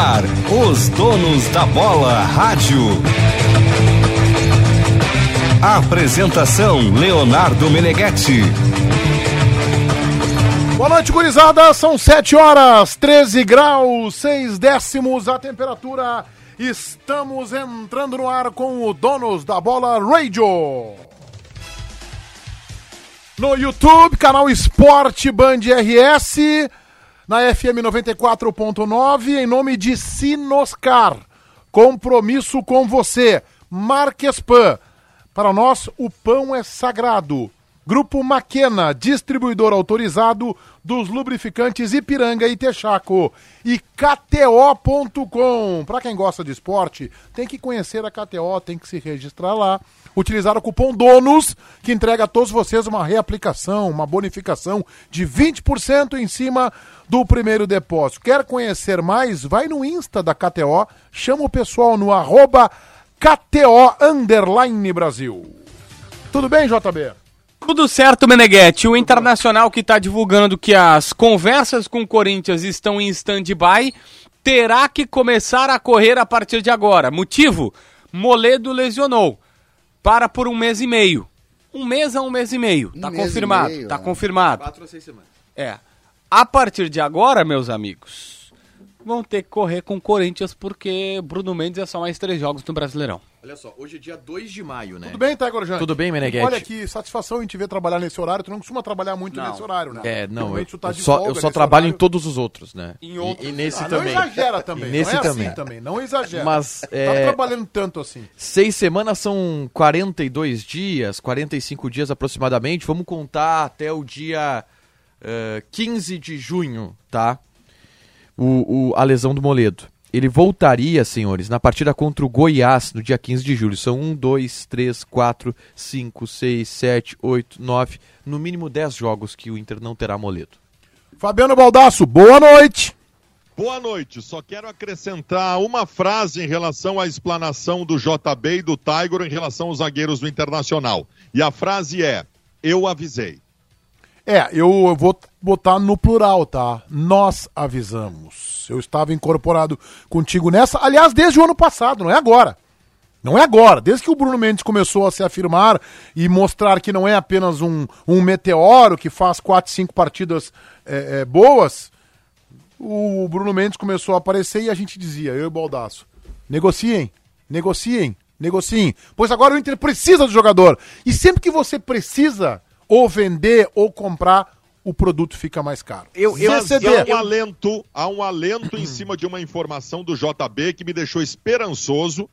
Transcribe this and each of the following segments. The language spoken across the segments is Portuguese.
ar, os donos da bola rádio. Apresentação Leonardo Meneghetti. Boa noite, gurizada. São 7 horas, 13 graus, 6 décimos a temperatura. Estamos entrando no ar com o Donos da Bola Radio. No YouTube, canal Esporte Band RS, na FM 94.9, em nome de Sinoscar. Compromisso com você. Marques Pan. Para nós, o pão é sagrado. Grupo Maquena, distribuidor autorizado dos lubrificantes Ipiranga e Texaco. E KTO.com. Para quem gosta de esporte, tem que conhecer a KTO, tem que se registrar lá. Utilizar o cupom DONOS, que entrega a todos vocês uma reaplicação, uma bonificação de 20% em cima do primeiro depósito. Quer conhecer mais? Vai no Insta da KTO, chama o pessoal no arroba KTO Underline Brasil. Tudo bem, JB? Tudo certo, Meneghetti. O Internacional que está divulgando que as conversas com o Corinthians estão em stand-by terá que começar a correr a partir de agora. Motivo? Moledo lesionou. Para por um mês e meio. Um mês a um mês e meio. Um tá mês e confirmado. meio, tá né? confirmado. Quatro ou seis semanas. É. A partir de agora, meus amigos, vão ter que correr com o Corinthians porque Bruno Mendes é só mais três jogos no Brasileirão. Olha só, hoje é dia 2 de maio, né? Tudo bem, Tiger Jante? Tudo bem, Meneghetti? Olha que satisfação em te ver trabalhar nesse horário. Tu não costuma trabalhar muito Não. nesse horário, né? É, não, eu, tá eu só, eu só trabalho horário. em todos os outros, né? Em E- outros- e, nesse Ah, também. Não exagera também. E nesse não é também. assim também. Não exagera. Mas, Tá é, trabalhando tanto assim. Seis semanas são 42 dias, 45 dias aproximadamente. Vamos contar até o dia eh, 15 de junho, tá? O, o- a lesão do Moledo. Ele voltaria, senhores, na partida contra o Goiás no dia 15 de julho. São 1, 2, 3, 4, 5, 6, 7, 8, 9, no mínimo 10 jogos que o Inter não terá Moledo. Fabiano Baldasso, boa noite. Boa noite. Só quero acrescentar uma frase em relação à explanação do JB e do Tiger em relação aos zagueiros do Internacional. E a frase é: Eu avisei. É, eu vou botar no plural, tá? Nós avisamos. Eu estava incorporado contigo nessa, aliás, desde o ano passado, não é agora. Não é agora. Desde que o Bruno Mendes começou a se afirmar e mostrar que não é apenas um, um meteoro que faz quatro, cinco partidas é, é, boas, o Bruno Mendes começou a aparecer e a gente dizia, eu e o Baldaço, negociem, negociem, negociem. Pois agora o Inter precisa do jogador. E sempre que você precisa ou vender ou comprar, o produto fica mais caro. Eu, Mas CCD. há um alento, há um alento em cima de uma informação do JB que me deixou esperançoso,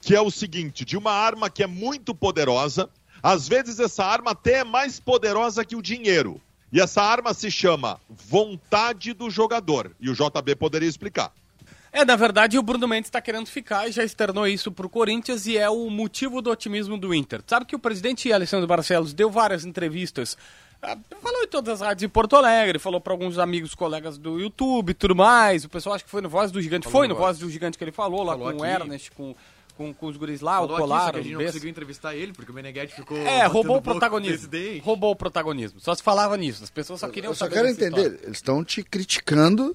que é o seguinte, de uma arma que é muito poderosa, às vezes essa arma até é mais poderosa que o dinheiro. E essa arma se chama vontade do jogador. E o JB poderia explicar. É, na verdade, o Bruno Mendes está querendo ficar e já externou isso pro Corinthians e é o motivo do otimismo do Inter. Sabe que o presidente Alessandro Barcelos deu várias entrevistas, ah, falou em todas as rádios em Porto Alegre, falou para alguns amigos, colegas do YouTube e tudo mais. O pessoal acho que foi no Voz do Gigante. foi no Voz do Gigante que ele falou, lá Falou com o aqui. Ernest, com, com, com os guris lá, Falou o aqui, Colar, só que a o gente não conseguiu entrevistar ele, porque o Meneghetti ficou... É, roubou o protagonismo. Roubou o protagonismo. Só se falava nisso. As pessoas só queriam Eu só saber quero entender, história. eles estão te criticando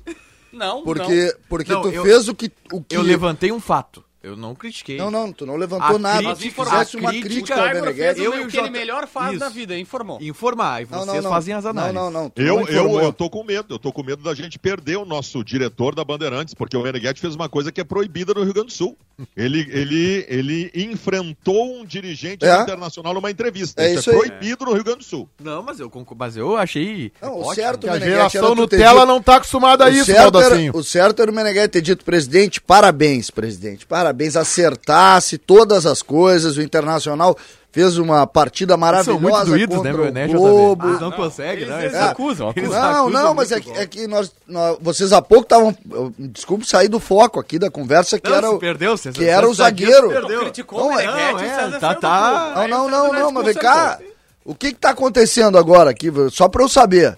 Não, porque, porque Não, tu eu- fez o que, o que... Eu levantei um fato. Eu não critiquei. Não, não, tu não levantou A nada. crítica- Se fizesse uma crítica- ao Meneghetti... Eu e o que ele melhor faz Isso. na vida, informou. Informar, e Não, vocês não, não. fazem as análises. Não, não, não. Eu, não eu, eu tô com medo, eu tô com medo da gente perder o nosso diretor da Bandeirantes, porque o Meneghetti fez uma coisa que é proibida no Rio Grande do Sul. Ele, ele, ele enfrentou um dirigente É. internacional numa entrevista. É isso, isso é aí. proibido no Rio Grande do Sul. Não, mas eu, concordo, mas eu achei Não, o ótimo. certo, a geração Nutella dito- não tá acostumada a o isso, certo, era, o certo era o Meneghetti ter dito, presidente, parabéns, presidente, parabéns, acertasse todas as coisas, o Internacional fez uma partida Eles maravilhosa são muito doídos, contra né, meu o né, Globo. Eles não conseguem, Eles, não. eles Eles- acusam, eles acusam. Não, acusam não, mas é que, o é que nós, nós- vocês há pouco estavam, desculpe sair do foco aqui da conversa, que Não, era, se o- perdeu, se- que era o se zagueiro zagueiro. perdeu. criticou Não, o é- o é, tá- tá-. Não, não, o não, não, mas vem cá, o que que tá acontecendo agora aqui, só pra eu saber,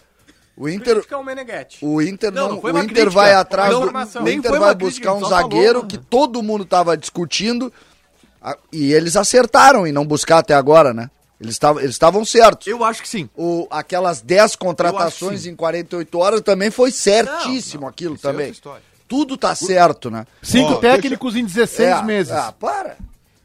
o Inter... Criticar o. O Inter Não, não, não o Inter crítica. vai atrás Não, do, o Inter vai crítica, buscar um zagueiro falou. que todo mundo tava discutindo e eles acertaram em não buscar até agora, né? Eles estavam eles estavam certos. Eu acho que sim. O, aquelas 10 Eu acho contratações em 48 horas também foi certíssimo Não, aquilo isso é também. história. tudo tá certo, né? Cinco Ó, técnicos em 16 É, meses. Ah, para.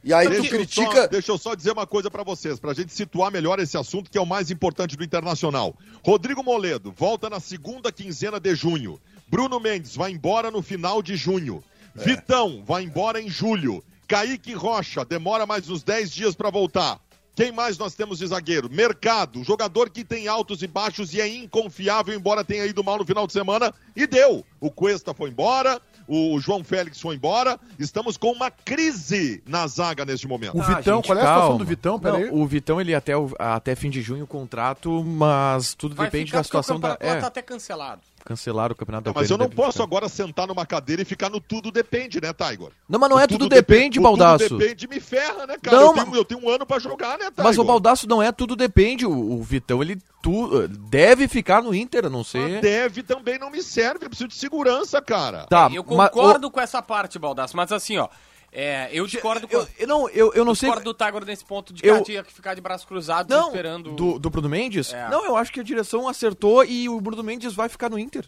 E aí tu Deixa eu, critica. só, deixa eu só dizer uma coisa pra vocês, pra gente situar melhor esse assunto que é o mais importante do Internacional. Rodrigo Moledo volta na segunda quinzena de junho. Bruno Mendes vai embora no final de junho. Vitão vai embora em julho. Kaique Rocha demora mais uns 10 dias pra voltar. Quem mais nós temos de zagueiro? Mercado, jogador que tem altos e baixos e é inconfiável, embora tenha ido mal no final de semana, e deu. O Cuesta foi embora, o João Félix foi embora. Estamos com uma crise na zaga neste momento. O Ah, Vitão, gente, qual é a situação calma. do Vitão? Pera Não, aí. O Vitão, ele até, o- até fim de junho o contrato, mas tudo Vai depende ficar da situação da. É, tá até cancelado. Cancelaram o campeonato da Mas eu não posso ficar. agora sentar numa cadeira e ficar no tudo depende, né, Tiger? Não, mas não O é tudo depende, o Baldaço. Tudo depende me ferra, né, cara? Não, eu, tenho, mas- eu tenho um ano pra jogar, né, Tiger? Mas o Baldaço não é tudo depende. O, o Vitão, ele tu, deve ficar no Inter, a não Mas ser. deve também não me serve, eu preciso de segurança, cara. Tá, eu mas- concordo com essa parte, Baldaço, mas assim, ó. É, eu discordo com. eu, eu não, eu, eu não sei. discordo do Tiger nesse ponto de que Eu- tinha que ficar de braços cruzados Não, esperando. do, do Bruno Mendes? É. Não, eu acho que a direção acertou e o Bruno Mendes vai ficar no Inter.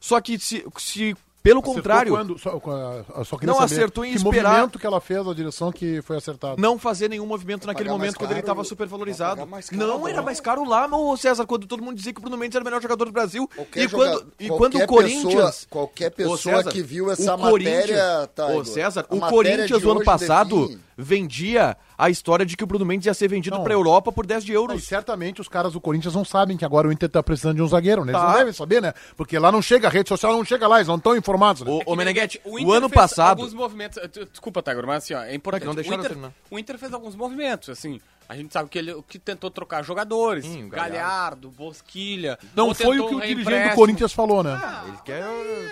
Só que se, se pelo Acertou contrário, Quando, só, só queria Não saber acertou em que esperar- movimento que ela fez, a direção que foi acertada. não fazer nenhum movimento naquele pagar mais momento quando ele estava super valorizado. vai pagar mais caro Não, era mais caro lá, meu César, quando todo mundo dizia que o Bruno Mendes era o melhor jogador do Brasil. Qualquer e quando, joga- e quando o Corinthians. pessoa- qualquer pessoa César, que viu o essa Corinthians- matéria, tá, Ô, César, o Corinthians de no ano passado define. Vendia a história de que o Bruno Mendes ia ser vendido Não. pra Europa por 10 de E euros. certamente os caras do Corinthians não sabem que agora o Inter tá precisando de um zagueiro, né? Eles Tá. não devem saber, né? Porque lá não chega, a rede social não chega lá, eles não estão informados, né? Ô, É que, ô Meneghetti, o, o, Inter ano fez passado. Alguns movimentos. eh, Desculpa, Tiger, mas assim, ó, é importante. não deixaram o, Inter, terminar. o Inter fez alguns movimentos, assim. A gente sabe que ele que tentou trocar jogadores. O Galhardo, Bosquilha. Não foi o que o dirigente do. Corinthians falou, né? Ele quer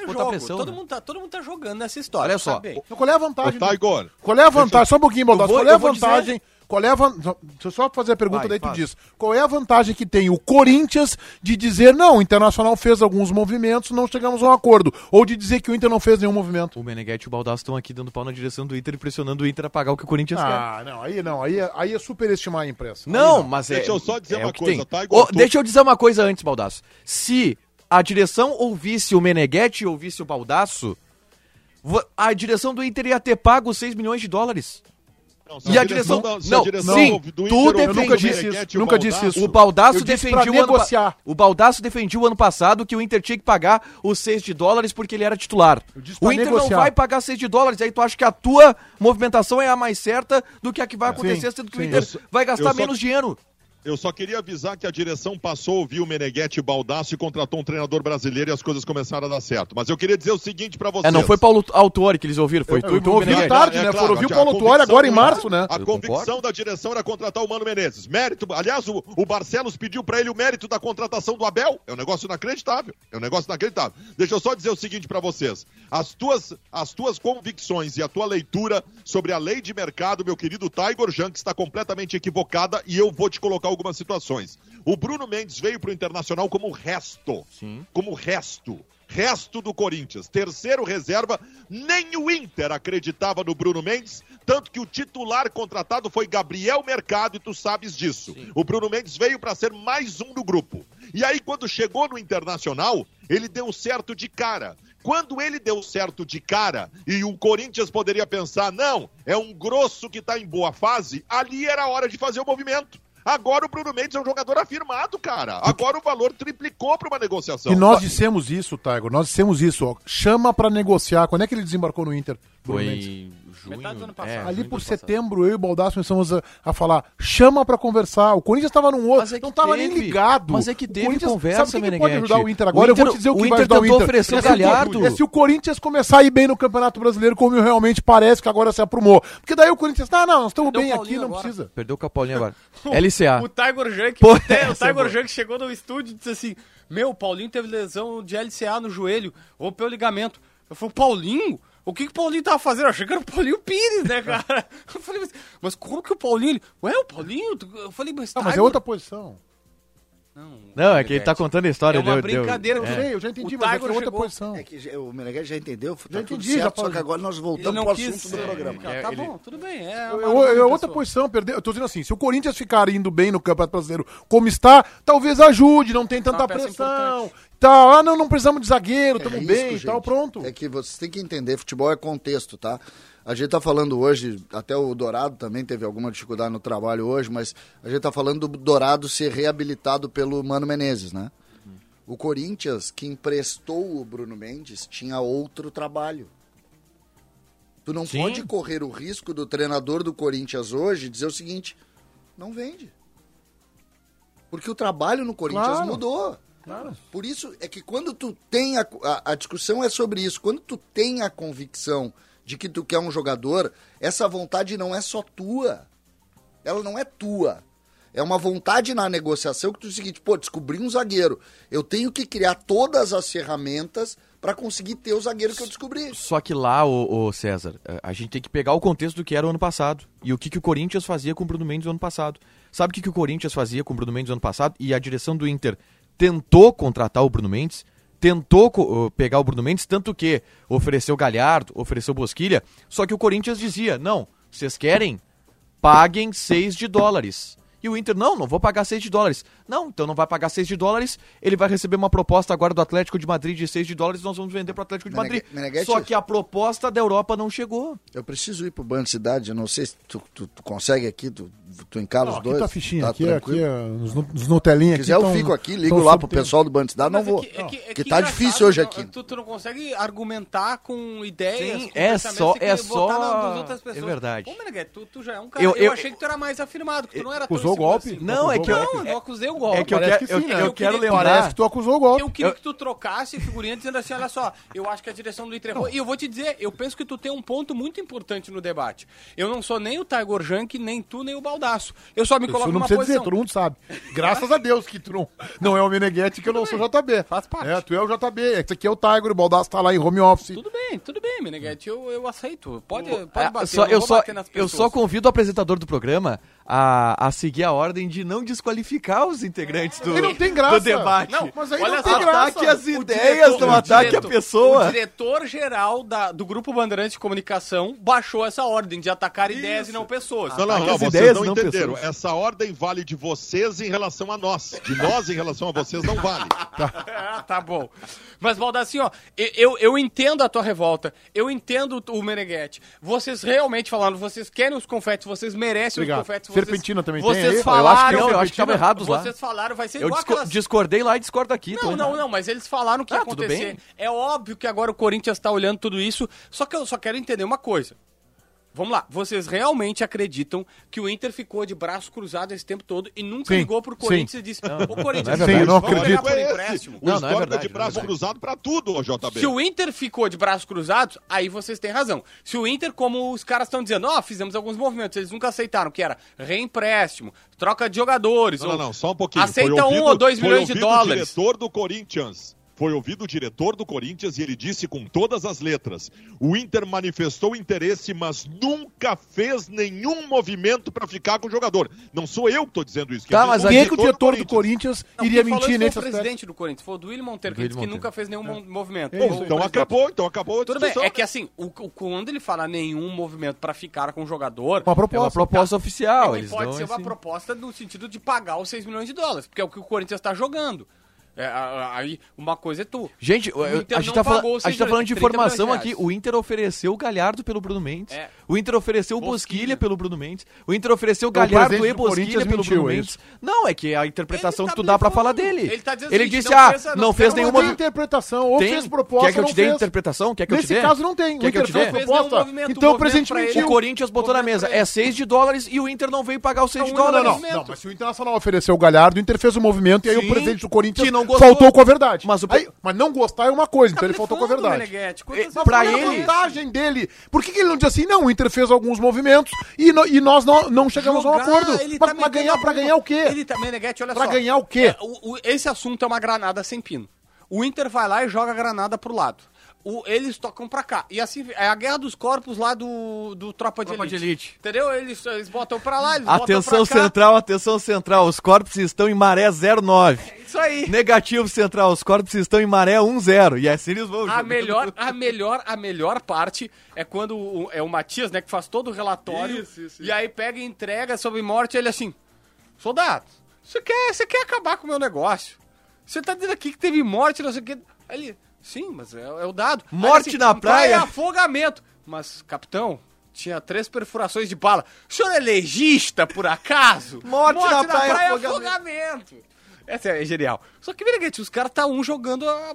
É botar pressão. todo, né? mundo tá, todo mundo tá jogando nessa história. Olha só. Então, qual é a Ô, vantagem? do- Tiger, Qual é a vantagem? Só um pouquinho, vou- Qual é a vou dizer- vantagem? Qual é a vantagem? Deixa eu só fazer a pergunta, Vai, daí tu faz. diz. Qual é a vantagem que tem o Corinthians de dizer, não, o Internacional fez alguns movimentos, não chegamos a um acordo. Ou de dizer que o Inter não fez nenhum movimento. O Meneghetti e o Baldasso estão aqui dando pau na direção do Inter e pressionando o Inter a pagar o que o Corinthians quer. Ah, não, aí não, aí é, aí é superestimar a imprensa. Aí Não, mas é. Deixa eu só dizer é uma coisa, tem. tá? Ô, Tu- Deixa eu dizer uma coisa antes, Baldasso. Se a direção ouvisse o Meneghetti e ouvisse o Baldasso, a direção do Inter ia ter pago 6 milhões de dólares. Não, E a direção- da- não, a direção sim, do tu Inter ouviu defende- o Eu nunca disse isso, o nunca disse Baldasso, isso. O Baldasso Eu disse defendia pra o ano. O Baldasso defendia o ano passado que o Inter tinha que pagar os 6 de dólares porque ele era titular. O Inter negociar. não vai pagar 6 de dólares, aí tu acha que a tua movimentação é a mais certa do que a que vai acontecer, Sim, sendo que o sim. Inter Eu vai gastar só- menos dinheiro. Eu só queria avisar que a direção passou a ouvir o Meneghetti e Baldasso e contratou um treinador brasileiro e as coisas começaram a dar certo. Mas eu queria dizer o seguinte pra vocês. É, não foi Paulo Autori que eles ouviram, foi tu e então o ouvi Meneghetti. tarde, né? Foram ouvir o Paulo Tuori agora em março, né? A Eu convicção concordo. da direção era contratar o Mano Menezes. Mérito, aliás, o, o Barcelos pediu pra ele o mérito da contratação do Abel. É um negócio inacreditável. É um negócio inacreditável. Deixa eu só dizer o seguinte pra vocês. As tuas, as tuas convicções e a tua leitura sobre a lei de mercado, meu querido Tiger Junk, está completamente equivocada e eu vou te colocar algumas situações. O Bruno Mendes veio pro Internacional como resto. Sim. Como resto. Resto do Corinthians. Terceiro reserva, nem o Inter acreditava no Bruno Mendes, tanto que o titular contratado foi Gabriel Mercado, e tu sabes disso. O Bruno Mendes veio para ser mais um do grupo. E aí, quando chegou no Internacional, ele deu certo de cara. Quando ele deu certo de cara e o Corinthians poderia pensar, não, é um grosso que tá em boa fase, ali era a hora de fazer o movimento. Agora o Bruno Mendes é um jogador afirmado, cara. Agora o valor triplicou para uma negociação. E nós dissemos isso, Tiger, nós dissemos isso, ó. Chama pra negociar. Quando é que ele desembarcou no Inter? Bruno Mendes? Foi junho. Metade do ano passado. é, Ali junho por ano passado. setembro, eu e o Baldasso começamos a, a falar, chama pra conversar. O Corinthians tava num outro, é que não tava teve. nem ligado. Mas é que teve conversa, sabe o que que pode ajudar o Inter agora? O eu vou Inter- te dizer o que o vai Inter ajudar o Inter. oferecer É se o- Galhardo. É se o Corinthians começar a ir bem no Campeonato Brasileiro, como realmente parece que agora se aprumou. Porque daí o Corinthians, tá, não, nós estamos bem aqui, não agora? precisa. Perdeu o Capolinho agora. LCA. O Tiger Junk, Pô, o é. Tiger Junk chegou no estúdio e disse assim: Meu, o Paulinho teve lesão de LCA no joelho, rompeu o ligamento. Eu falei, Paulinho? O que, que o Paulinho tava fazendo? Eu achei que era o Paulinho Pires, né, cara? Eu falei, mas, mas como que o Paulinho. Ué, o Paulinho? Eu falei, mas. Ah, mas é outra posição. Não, é que ele tá contando a história. É uma deu- deu- brincadeira, Eu é. sei, eu já entendi, O mas é que é Tiger outra chegou- posição. É que o Meneghete já entendeu, tá Já tudo entendi, certo, já só que agora nós Ele voltamos pro quis... assunto do programa. é, Tá bom, tudo bem. É, uma Eu- eu- outra é outra posição, perder. Eu tô dizendo assim, se o Corinthians ficar indo bem no Campeonato Brasileiro como está, talvez ajude, não tem tanta pressão. Tal. Ah, não, não precisamos de zagueiro, É estamos risco, bem e gente. tal, pronto. É que vocês têm que entender, futebol é contexto, tá? A gente tá falando hoje, até o Dourado também teve alguma dificuldade no trabalho hoje, mas a gente tá falando do Dourado ser reabilitado pelo Mano Menezes, né? O Corinthians, que emprestou o Bruno Mendes, tinha outro trabalho. Tu não Sim. pode correr o risco do treinador do Corinthians hoje dizer o seguinte: não vende. Porque o trabalho no Corinthians Claro. mudou. Claro. Por isso é que quando tu tem a, a, a discussão é sobre isso. Quando tu tem a convicção de que tu quer um jogador, essa vontade não é só tua. Ela não é tua. É uma vontade na negociação que tu diz o seguinte, pô, descobri um zagueiro. Eu tenho que criar todas as ferramentas para conseguir ter o zagueiro que eu descobri. Só que lá, ô César, a- a gente tem que pegar o contexto do que era o ano passado. E o que, que o Corinthians fazia com o Bruno Mendes no ano passado. Sabe o que, que o Corinthians fazia com o Bruno Mendes no ano passado? E a direção do Inter tentou contratar o Bruno Mendes, tentou pegar o Bruno Mendes, tanto que ofereceu Galhardo, ofereceu Bosquilha, só que o Corinthians dizia, não, vocês querem? Paguem 6 de dólares. E o Inter, não, não vou pagar 6 de dólares. Não, então não vai pagar 6 de dólares, ele vai receber uma proposta agora do Atlético de Madrid de 6 de dólares, nós vamos vender pro Atlético de Madrid. Meneghete- Só que a proposta da Europa não chegou. Eu preciso ir pro Banco Cidade, eu não sei se tu, tu- tu consegue aqui, tu, tu encala Não, os aqui dois. tá a fichinha, tá aqui, tranquilo? aqui, é, nos, nos Nutelinha Se aqui. quiser eu tão- fico aqui, ligo tão lá pro tempo. pessoal do Banco Cidade, não é vou. que- é que- é que que tá difícil hoje aqui. Tu, tu não consegue argumentar com ideias, Sim, com é só- é só- é verdade. Pô, Meneghete, tu, tu já é um cara... Eu- Eu, eu- achei que tu era mais afirmado, que tu não era Acusou tão o golpe? inseguro Não, é que eu- Não, eu acusei o golpe. É que eu, que eu, sim, né? eu Eu quero queria- lembrar. Parece que tu acusou o golpe. Eu queria Eu- que tu trocasse figurinha dizendo assim, olha só, eu acho que a direção do Inter errou. E eu vou te dizer, eu penso que tu tem um ponto muito importante no debate. Eu não sou nem o Tiger Junk, nem tu, nem o Baldaço. Eu só me Isso coloco não numa precisa posição. dizer, todo mundo sabe. Graças a Deus que tu não, não é o Meneghetti que eu não sou o JB. Faz parte. É, tu é o JB. Esse aqui é o Tiger, o Baldaço tá lá em home office. Tudo bem, tudo bem, Meneghete, eu, eu aceito. Pode, pode É, bater, só- eu, eu, só, bater nas eu só convido o apresentador do programa a, a seguir a ordem de não desqualificar os integrantes do, não tem graça. do debate. Não, Mas aí olha não tem só, graça. Ataque as ideias, diretor- não ataque diretor- a pessoa. O diretor-geral do Grupo Bandeirantes de Comunicação baixou essa ordem de atacar ideias e não pessoas. Não, não, Ataque não, as vocês ideias, não não entenderam. pessoas. Essa ordem vale de vocês em relação a nós. De nós em relação a vocês não vale. Ah, tá bom. Mas, Baldassi, ó, eu, eu, eu entendo a tua revolta, eu entendo o Meneghetti. Vocês realmente falando, vocês querem os confetes, vocês merecem Obrigado. os confetes. Vocês, Serpentina também tem vocês aí? Eu Falaram, acho que não, eu acho que tava errados lá. Vocês falaram, vai ser Eu igual disco- aquelas... discordei lá e discordo aqui. Não, não, errado. não, mas eles falaram que ia Ah, tudo acontecer. bem. É óbvio que agora o Corinthians tá olhando tudo isso, só que eu só quero entender uma coisa. Vamos lá, vocês realmente acreditam que o Inter ficou de braço cruzado esse tempo todo e nunca Sim, ligou pro sim. Corinthians e disse: Ô Corinthians, não é Sim, eu não vamos acredito. por esse. empréstimo. O Não, não é verdade, de braço é verdade. cruzado pra tudo, ô JB. Se o Inter ficou de braços cruzados, aí vocês têm razão. Se o Inter, como os caras estão dizendo, ó, fizemos alguns movimentos, eles nunca aceitaram, que era reempréstimo, troca de jogadores. Não, ou- não, não, só um pouquinho. Aceita Foi um ouvido- ou dois foi milhões de ouvido dólares. O diretor do Corinthians. Foi ouvido o diretor do Corinthians e ele disse com todas as letras: o Inter manifestou interesse, mas nunca fez nenhum movimento para ficar com o jogador. Não sou eu que estou dizendo isso. Tá, mas Quem é é que o diretor do Corinthians Não, iria quem falou mentir nesse o aspecto? presidente do Corinthians, foi o do William Monteiro, que Do disse que nunca fez nenhum mo- movimento. É isso. O Então acabou, então acabou a Tudo bem, é que assim, o, o- quando ele fala nenhum movimento pra ficar com o jogador, Uma É uma proposta. proposta oficial. é pode dão ser uma esse- proposta no sentido de pagar os 6 milhões de dólares, porque é o que o Corinthians tá jogando. É, aí, uma coisa é tu. Gente, Inter a gente, não tá, fala- a gente tá falando de milhões, 30 informação aqui. O Inter ofereceu o Galhardo pelo Bruno Mendes. É. O Inter ofereceu o Bosquilha. Bosquilha pelo Bruno Mendes. O Inter ofereceu o o Galhardo e Bosquilha pelo mentiu, Bruno é Mendes. Não, é que a interpretação tá que tu dá pra falar dele. Ele tá dizendo Ele seguinte, disse, não ah, não não fez Não nenhuma... tem interpretação, ou Tem. fez proposta, Quer que eu não te dê fez. interpretação? Quer que eu te Nesse dê? caso não tem. Quer o que eu te fez dê? Proposta. Então o movimento presidente ele. mentiu. O Corinthians botou na mesa, é 6 de dólares e o Inter não veio pagar os 6 de Então, Não, não, dólares. não, não, mas se o Internacional ofereceu o Galhardo, o Inter fez o movimento e aí o presidente do Corinthians não gostou. faltou com a verdade. Mas o- Aí- mas não gostar é uma coisa, então ele faltou com a verdade. É, pra é vezes a ele- vantagem dele? Por que, que ele não diz assim, não, o Inter fez alguns movimentos e, no- e nós não, não chegamos a um Jogar, acordo? ele Pra, tá pra ganhar, pra ganhar o quê? Ele tá, Meneghetti, olha Pra só. ganhar o quê? É, o- o- esse assunto é uma granada sem pino. O Inter vai lá e joga a granada pro lado. O- eles tocam pra cá. E assim, é a guerra dos corpos lá do, do Tropa, de, Tropa elite. de Elite. Entendeu? Eles, eles botam pra lá, eles Atenção botam pra cá. central, atenção central. Os corpos estão em maré 09. Isso aí. Negativo central, os corpos estão em maré 10. E assim eles vão. A melhor, a melhor, a melhor parte é quando o, é o Matias, né, que faz todo o relatório. Isso, isso, E aí pega e entrega sobre morte, ele assim, soldado, você quer, você quer acabar com o meu negócio? Você tá dizendo aqui que teve morte, não sei o que. Aí ele, sim, mas é, é o dado. Morte na "Então praia?" É afogamento. Mas, capitão, tinha três perfurações de bala. O senhor é legista, por acaso? Morte na praia, é afogamento. afogamento. Essa é genial. Só que, Meneghete, os caras tá um jogando a...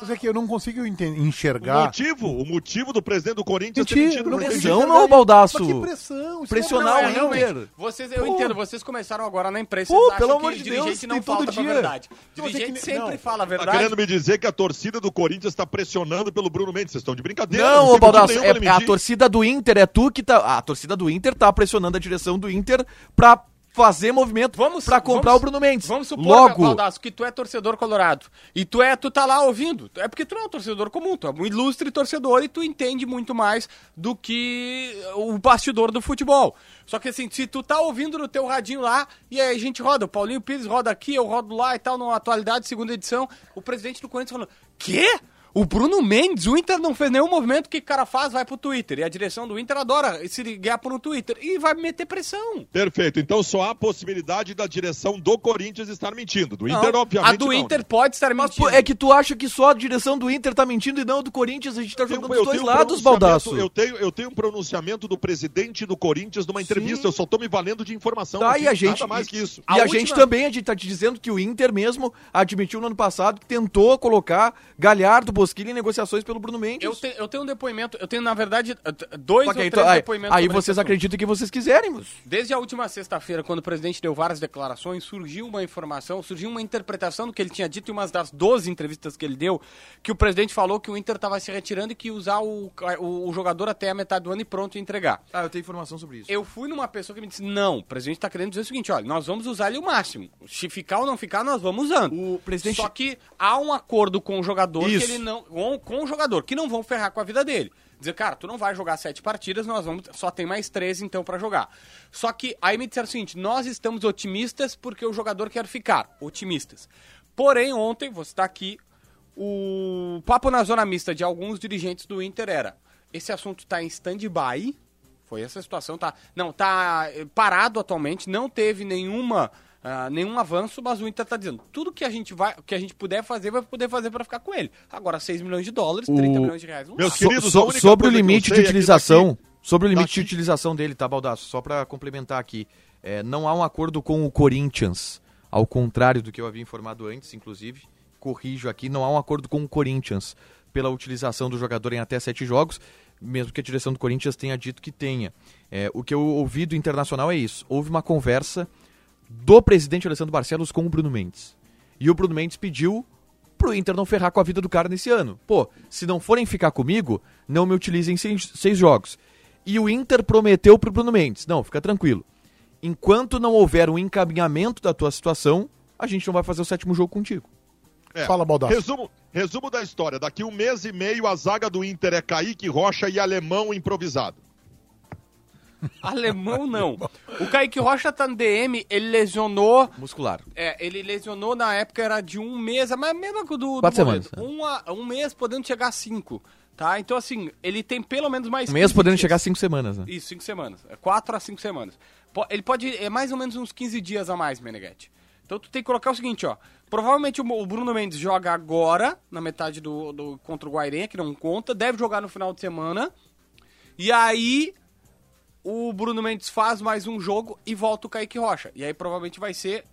Mas é que eu não consigo enten- O enxergar. motivo, o motivo do presidente do Corinthians ter mentido não. Pressão enxergar não. Baldaço. Mas que pressão? Isso Pressionar não o é. Inter. Vocês, eu Pô. entendo, vocês começaram agora na imprensa. Pô, pelo que amor de dirigente Deus, não tem todo falta dia. verdade. Não, é Dirigente que- sempre não. fala a Tá verdade. querendo me dizer que a torcida do Corinthians está pressionando pelo Bruno Mendes. Vocês estão de brincadeira. Não, Baldasso, nenhum é, a torcida do Inter é tu que tá. A torcida do Inter tá pressionando a direção do Inter pra fazer movimento Vamos pra comprar vamos- o Bruno Mendes. Vamos supor, Logo, Baldasso, que tu é torcedor colorado. E tu é, tu tá lá ouvindo. É porque tu não é um torcedor comum, tu é um ilustre torcedor e tu entende muito mais do que o bastidor do futebol. Só que assim, se tu tá ouvindo no teu radinho lá, e aí a gente roda, o Paulinho Pires roda aqui, eu rodo lá e tal, na atualidade, segunda edição, o presidente do Corinthians falando, quê? O Bruno Mendes, o Inter não fez nenhum movimento, o que o cara faz? Vai pro Twitter. E a direção do Inter adora se ligar pro Twitter. E vai meter pressão. Perfeito. Então só há a possibilidade da direção do Corinthians estar mentindo. Do Inter, Não, obviamente. a do não, Inter né? pode estar mas, mentindo. pô, é que tu acha que só a direção do Inter tá mentindo e não do Corinthians, a gente tá Eu tenho- jogando eu dos dois tenho um lados, pronunciamento- Baldaço. Eu tenho, eu tenho um pronunciamento do presidente do Corinthians numa entrevista. Sim. Eu só tô me valendo de informação. Tá, e a gente. Nada mais que isso. E A a, última- gente também a gente tá te dizendo que o Inter mesmo admitiu no ano passado que tentou colocar Galhardo, Bosquilha em negociações pelo Bruno Mendes. Eu, te- eu tenho um depoimento, eu tenho, na verdade, dois Só ou aí, três aí, depoimentos. aí vocês acreditam que vocês quiserem, mas... Desde a última sexta-feira, quando o presidente deu várias declarações, surgiu uma informação, surgiu uma interpretação do que ele tinha dito em uma das 12 entrevistas que ele deu, que o presidente falou que o Inter estava se retirando e que ia usar o, o, o jogador até a metade do ano e pronto e entregar. Ah, eu tenho informação sobre isso. Eu fui numa pessoa que me disse, não, o presidente está querendo dizer o seguinte, olha, nós vamos usar ele o máximo. Se ficar ou não ficar, nós vamos usando. O presidente- Só que há um acordo com o jogador Isso. que ele não. Com, com o jogador, que não vão ferrar com a vida dele. Dizer, cara, tu não vai jogar sete partidas, nós vamos. Só tem mais três então pra jogar. Só que aí me disseram o seguinte: nós estamos otimistas porque o jogador quer ficar. Otimistas. Porém, ontem, você está aqui, o papo na zona mista de alguns dirigentes do Inter era: esse assunto está em stand-by. Foi essa situação, tá? Não, tá eh, parado atualmente, não teve nenhuma. Ah, nenhum avanço, mas o Inter tá dizendo, tudo que a gente vai, que a gente puder fazer, vai poder fazer para ficar com ele. Agora 6 milhões de dólares, 30 O- milhões de reais. Não Meus. So- queridos, so- a única sobre o limite sei de é utilização, daqui- sobre o limite daqui- de utilização dele, tá, Baldaço? Só pra complementar aqui, é, não há um acordo com o Corinthians, ao contrário do que eu havia informado antes, inclusive, corrijo aqui, não há um acordo com o Corinthians pela utilização do jogador em até sete jogos, mesmo que a direção do Corinthians tenha dito que tenha. É, o que eu ouvi do Internacional é isso, houve uma conversa do presidente Alessandro Barcelos com o Bruno Mendes. E o Bruno Mendes pediu pro Inter não ferrar com a vida do cara nesse ano. Pô, se não forem ficar comigo, não me utilizem seis, seis jogos. E o Inter prometeu pro Bruno Mendes, não, fica tranquilo. Enquanto não houver um encaminhamento da tua situação, a gente não vai fazer o sétimo jogo contigo. É. Fala, Baldasso. Resumo, resumo da história. Daqui um mês e meio, a zaga do Inter é Kaique Rocha e Alemão improvisado. Alemão não. O Kaique Rocha tá no DM, ele lesionou. Muscular. É, ele lesionou na época, era de um mês, mas mesmo que o do, do Quatro Moledo. semanas, Um, a- um mês podendo chegar a cinco, tá? Então, assim, ele tem pelo menos mais Um mês 15 podendo dias. chegar a cinco semanas, né? Isso, cinco semanas. É quatro a cinco semanas. Ele pode. É mais ou menos uns 15 dias a mais, Meneghetti. Então tu tem que colocar o seguinte, ó. Provavelmente o Bruno Mendes joga agora, na metade do, do contra o Guairenha, que não conta. Deve jogar no final de semana. E aí o Bruno Mendes faz mais um jogo e volta o Kaique Rocha. E aí provavelmente vai ser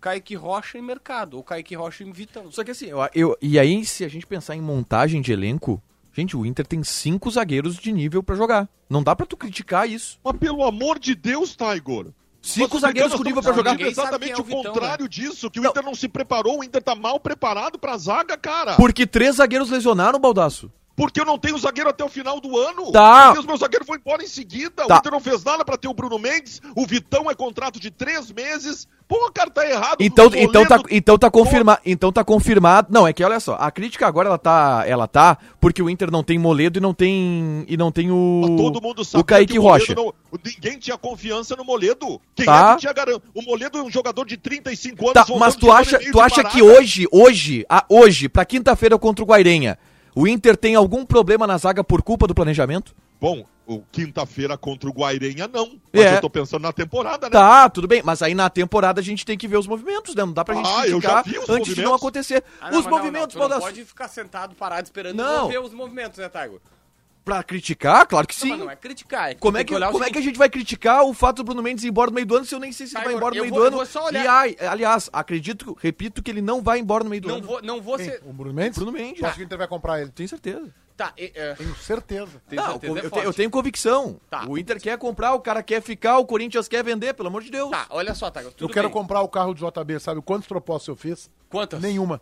Kaique Rocha em mercado, ou Kaique Rocha em Vitão. Só que assim, eu, eu- e aí se a gente pensar em montagem de elenco, gente, o Inter tem cinco zagueiros de nível pra jogar. Não dá pra tu criticar isso. Mas pelo amor de Deus, Tiger. Cinco zagueiros com nível pra jogar. Exatamente é o o Vitão, contrário disso, que o Inter não se preparou, o Inter tá mal preparado pra zaga, cara. Porque três zagueiros lesionaram, Baldaço. Porque eu não tenho zagueiro até o final do ano. Tá. Porque os meus zagueiros foram embora em seguida. Tá. O Inter não fez nada pra ter o Bruno Mendes. O Vitão é contrato de três meses. Pô, cara, tá errado. Então, então, tá, então, tá confirma, então tá confirmado. Não, é que olha só, a crítica agora ela tá, ela tá porque o Inter não tem Moledo e não tem e não tem o Mas Todo mundo sabe o Kaique que o Rocha. não- ninguém tinha confiança no Moledo. Quem Tá. é que tinha garantia? O Moledo é um jogador de 35 anos. Tá, mas tu acha, tu acha que hoje, hoje, a, hoje, pra quinta-feira contra o Guairenha, o Inter tem algum problema na zaga por culpa do planejamento? Bom, o quinta-feira contra o Guairenha, não. Mas É. eu tô pensando na temporada, né? Tá, tudo bem, mas aí na temporada a gente tem que ver os movimentos, né? Não dá pra gente Ah, eu já vi os antes de não acontecer. Ah, não, os não, movimentos, não, tu não Baldasso, pode ficar sentado, parado, esperando Não. ver os movimentos, né, Taigo? Pra criticar, claro que Não, sim. mas não é criticar. É que Como, é que, o como é que a gente vai criticar o fato do Bruno Mendes ir embora no meio do ano se eu nem sei se ele Tá, vai eu- embora no meio vou- do eu ano? vou só olhar. E ai, aliás, acredito, repito que ele não vai embora no meio do Não ano. vou, não vou ser... O Bruno Mendes? Bruno Mendes. Tu acha que o Inter vai comprar ele? Tenho certeza. Tá, e- é, Tenho certeza. tem não, certeza, eu, é te- eu tenho convicção. Tá. O Inter quer comprar, o cara quer ficar, o Corinthians quer vender, pelo amor de Deus. Tá, olha só, Taigo, eu quero bem. comprar o carro do JB, sabe quantos propostas eu fiz? Quantas? Nenhuma.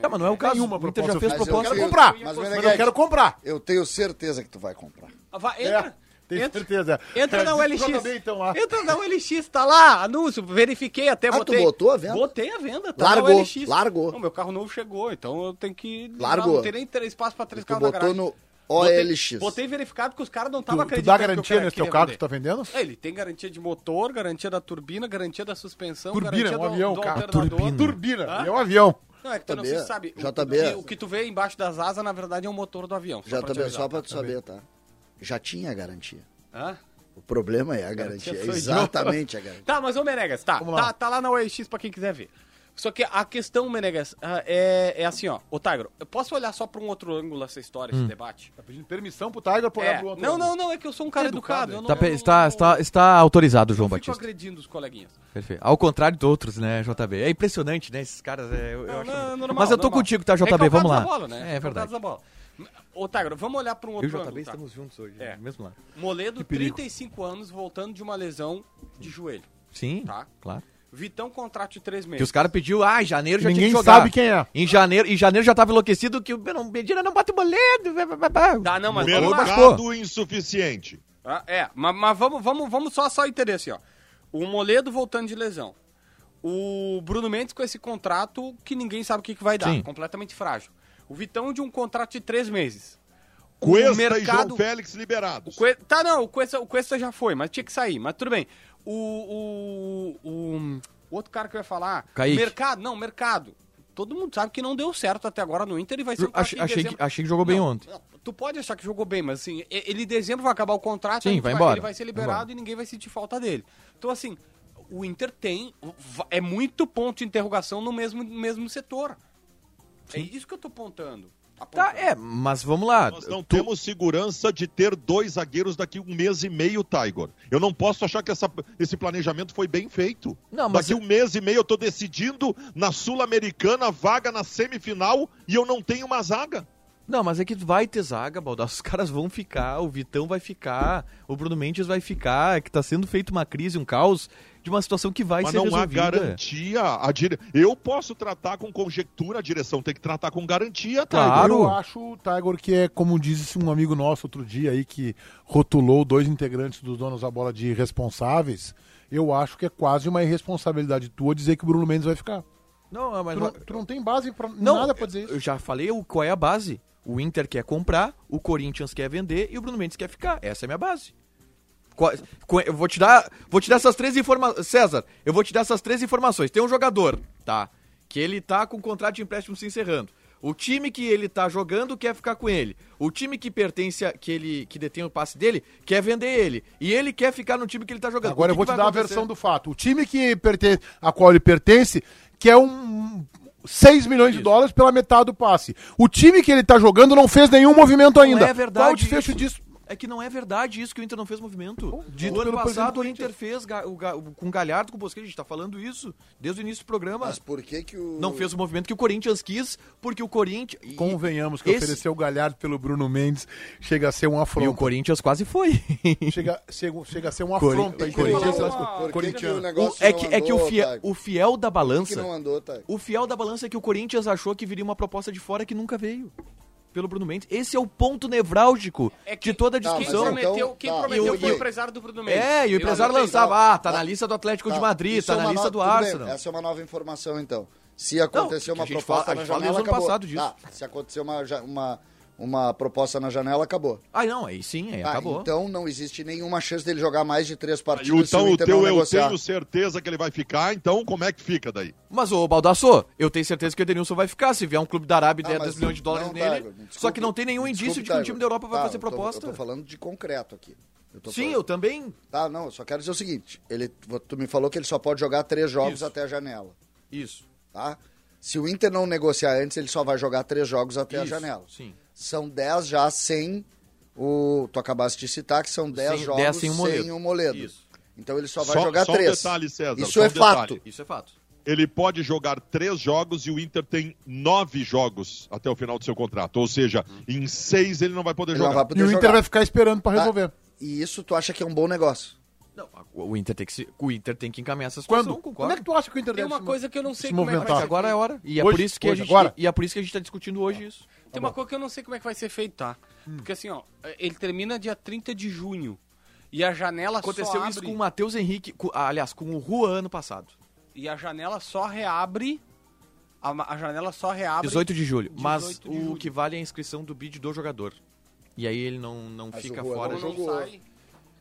Tá, mas não é o caso. Nenhuma o Inter já proposta fez eu Mas eu proposta. quero comprar, mas, mas, eu quero comprar. Eu tenho certeza que tu vai comprar. Ah, vai, É, entra. tenho entra. certeza. Entra É, na OLX. Então, lá. Entra na OLX, tá lá, anúncio, verifiquei até, Ah, tu botei. botou a venda? Botei a venda, tá Largou, na OLX. largou. Não, meu carro novo chegou, então eu tenho que... Largou. Não tem nem três espaço pra três Tu carros na botou garagem. no Botei- OLX. Botei verificado que os caras não Tu, estavam tu acreditando. dá que eu garantia nesse teu carro que vender. tu tá vendendo? É, ele tem garantia de motor, garantia da turbina, garantia da suspensão, Turbina, garantia um do, avião, do cara. alternador. Turbina. Turbina. É um avião. Não, é que tu não JB, se sabe. O- JB. O, que, o que tu vê embaixo das asas, na verdade, é o motor do avião. Já pra tá te bem, avisar. só pra tu saber, tá? Já tinha a garantia. Hã? O problema é a garantia. sou eu. Exatamente a garantia. Tá, mas ô Menegas, tá, tá, tá lá na OLX pra quem quiser ver. Só que a questão, Menegas, ah, é, é assim, ó. Ô, Tigro, eu posso olhar só pra um outro ângulo essa história, esse debate? Tá pedindo permissão pro Tiger pra olhar É. pro outro Não, lado. não, não, é que eu sou um cara Tá educado, educado. eu não- Tá, eu não- está, não- está, está autorizado, João não fico Batista. agredindo os coleguinhas. Perfeito. Ao contrário de outros, né, JB? É impressionante, né? Esses caras. É, eu, eu acho- não, é normal, Mas eu tô normal. contigo, tá, JB? É vamos lá. da bola, né? É, Calcados verdade. da bola. Ô, Tigro, vamos olhar pra um Eu outro e o ângulo, JB tá? estamos juntos hoje. É. Mesmo lá. Moledo, perigo. 35 anos, voltando de uma lesão de joelho. Sim, Tá. claro. Vitão, contrato de três meses. Que os caras pediu, ah, em janeiro já Ninguém tinha que jogar. sabe quem é. Em janeiro, em janeiro já tava enlouquecido que o Medina não bate boleto. blá, blá. Tá, não, mas vamos lá. Mercado insuficiente. Ah, é, mas, mas vamos, vamos, vamos só, só assim, ó. O Moledo voltando de lesão. O Bruno Mendes com esse contrato que ninguém sabe o que, que vai dar. Sim. Completamente frágil. O Vitão de um contrato de três meses. Cuesta e João Félix liberados. O Tá, não, o Cuesta, o Cuesta já foi, mas tinha que sair. Mas tudo bem. O, o, o, o outro cara que eu ia falar... Kaique. Mercado, não, mercado. Todo mundo sabe que não deu certo até agora no Inter e vai ser um cara Achei, que achei, que, jogou bem Não, ontem. não, Tu pode achar que jogou bem, mas assim, ele em dezembro vai acabar o contrato, Sim, gente vai embora. ele vai ser Vai liberado embora. e ninguém vai sentir falta dele. Então, assim, o Inter tem. É muito ponto de interrogação no mesmo, mesmo setor. É isso que eu tô apontando. Tá, é, mas vamos lá. Nós não Tu- temos segurança de ter dois zagueiros daqui a um mês e meio, Tiger. Eu não posso achar que essa- esse planejamento foi bem feito. Não, mas daqui a um mês e meio eu tô decidindo na Sul-Americana vaga na semifinal e eu não tenho uma zaga. Não, mas é que vai ter zaga, Baldasso. Os caras vão ficar, o Vitão vai ficar, o Bruno Mendes vai ficar, é que tá sendo feito uma crise, um caos de uma situação que vai Mas ser não há resolvida. garantia. A dire... Eu posso tratar com conjectura, a direção tem que tratar com garantia, Tiger. Claro. Eu acho, Tiger, que é como disse um amigo nosso outro dia aí que rotulou dois integrantes dos donos da bola de irresponsáveis. Eu acho que é quase uma irresponsabilidade tua dizer que o Bruno Mendes vai ficar. Não, mas Tu não, tu não tem base pra Não, nada pra dizer isso. Eu já falei o, qual é a base. O Inter quer comprar, o Corinthians quer vender e o Bruno Mendes quer ficar. Essa é a minha base. Eu vou te dar, vou te dar essas três informações. César, eu vou te dar essas três informações. Tem um jogador, tá? Que ele tá com o contrato de empréstimo se encerrando. O time que ele tá jogando quer ficar com ele. O time que pertence a, que ele que detém o passe dele quer vender ele. E ele quer ficar no time que ele tá jogando. Agora eu vou te dar a acontecer? versão do fato. O time que pertence, a qual ele pertence, que é um 6 milhões de Isso. dólares pela metade do passe. O time que ele tá jogando não fez nenhum movimento ainda. Não é verdade. Qual o desfecho isso. disso? É que não é verdade isso que o Inter não fez movimento. dito o ano passado o Inter fez ga- o ga- com o Galhardo, com o Bosquet, a gente tá falando isso desde o início do programa. Mas por que que o... Não fez o movimento que o Corinthians quis, porque o Corinthians. e- Convenhamos que esse- oferecer o Galhardo pelo Bruno Mendes chega a ser um E o afronto. Corinthians quase foi. Chega, chega, chega a ser um Cori- afronto. Aí, que Corinthians, uma- por que o é que, é que o, andou, fiel, o fiel da balança. que não andou? O fiel da balança é que o Corinthians achou que viria uma proposta de fora que nunca veio. Pelo Bruno Mendes. Esse é o ponto nevrálgico É que- de toda a Tá, mas Quem discussão. então- prometeu, quem tá, prometeu eu- foi o empresário do Bruno Mendes. É, e o empresário lançava, Tá, ah, tá tá. na lista do Atlético de Tá, Madrid, isso tá é na lista no- do tudo bem, Arsenal. Essa é uma nova informação, então. Se acontecer Não, uma a gente proposta fala- na janela, ano acabou. passado disso. Tá, se acontecer uma, uma, uma proposta na janela, acabou. Ah, não, aí sim, aí Ah, acabou. Então não existe nenhuma chance dele jogar mais de três partidas o- se o então o Inter teu eu tenho certeza que ele vai ficar, então como é que fica daí? Mas, ô Baldassô, eu tenho certeza que o Edenilson vai ficar. Se vier um clube da Arábia e Ah, der mas 10 milhões de dólares não, nele. Me só que não tem nenhum indício de que o Tiago. time da Europa vai Tá, fazer eu tô- proposta. Eu tô falando de concreto aqui. Eu tô Sim, falando- eu também. Tá, não, eu só quero dizer o seguinte. Ele, tu me falou que ele só pode jogar três jogos Isso. até a janela, Isso. tá? Se o Inter não negociar antes, ele só vai jogar três jogos até a Isso, janela. Sim. São 10 já sem o. Tu acabaste de citar que são 10 Sem- jogos 10 sem o Moledo. sem o Moledo. Isso. Então ele só vai Só- jogar só um três. detalhe, César, Isso só um é fato. detalhe. Isso é fato. Ele pode jogar três jogos e o Inter tem nove jogos até o final do seu contrato. Ou seja, em seis ele não vai poder Ele jogar. vai E poder o Inter jogar. vai ficar esperando pra Tá? resolver. E isso tu acha que é um bom negócio? Não, o Inter tem que, se, o Inter tem que encaminhar essa situação, Quando? é que tu acha que o Inter Tem deve uma se- coisa que eu não sei se como é que vai movimentar? Agora é a hora. E é, Hoje? por isso que a Hoje, gente, agora? e é por isso que a gente tá discutindo hoje isso. Tem uma coisa que eu não sei como é que vai ser feito, tá? Hum. Porque assim, ó, ele termina dia 30 de junho. E a janela Aconteceu só isso abre... com o Matheus Henrique, com- ah, aliás, com o Juan ano passado. E a janela só reabre... A, a janela só reabre... 18 de julho. Mas 18 de o julho. que vale é a inscrição do bid do jogador. E aí ele não, não Mas fica o Juan fora não de, Não jogou. sai.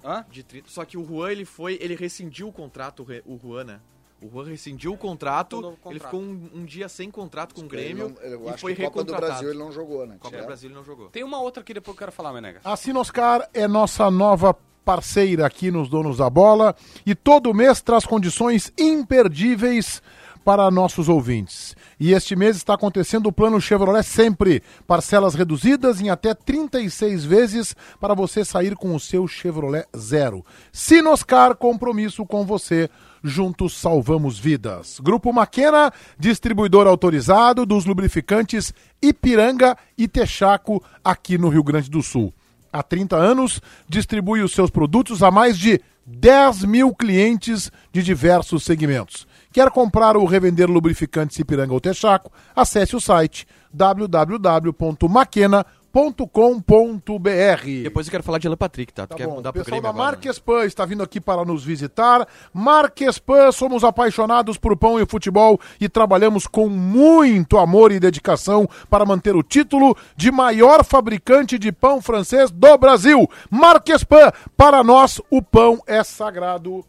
Hã? de 30. Só que o Juan, ele foi, ele rescindiu o contrato, o o Juan, né? O Juan rescindiu o contrato, Um novo ele contrato. ficou um, um dia sem contrato com o Ele Grêmio não- eu e acho foi que Copa do recontratado. Brasil ele não jogou, né? Copa do Certo? Brasil ele não jogou. Tem uma outra que depois eu quero falar, Menegas. A Sinoscar é nossa nova parceira aqui nos Donos da Bola e todo mês traz condições imperdíveis para nossos ouvintes. E este mês está acontecendo o plano Chevrolet Sempre, parcelas reduzidas em até 36 vezes para você sair com o seu Chevrolet Zero. Sinoscar, compromisso com você. Juntos salvamos vidas. Grupo Maquena, distribuidor autorizado dos lubrificantes Ipiranga e Texaco aqui no Rio Grande do Sul há 30 anos, distribui os seus produtos a mais de 10 mil clientes de diversos segmentos. Quer comprar ou revender lubrificantes Ipiranga ou Texaco? Acesse o site www.maquena.com.br. Depois eu quero falar de Alan Patrick, tá? Tu Tá quer bom. mudar O pro pessoal Grêmio da agora, né? Marquespan está vindo aqui para nos visitar. Marquespan, somos apaixonados por pão e futebol e trabalhamos com muito amor e dedicação para manter o título de maior fabricante de pão francês do Brasil. Marquespan, para nós o pão é sagrado.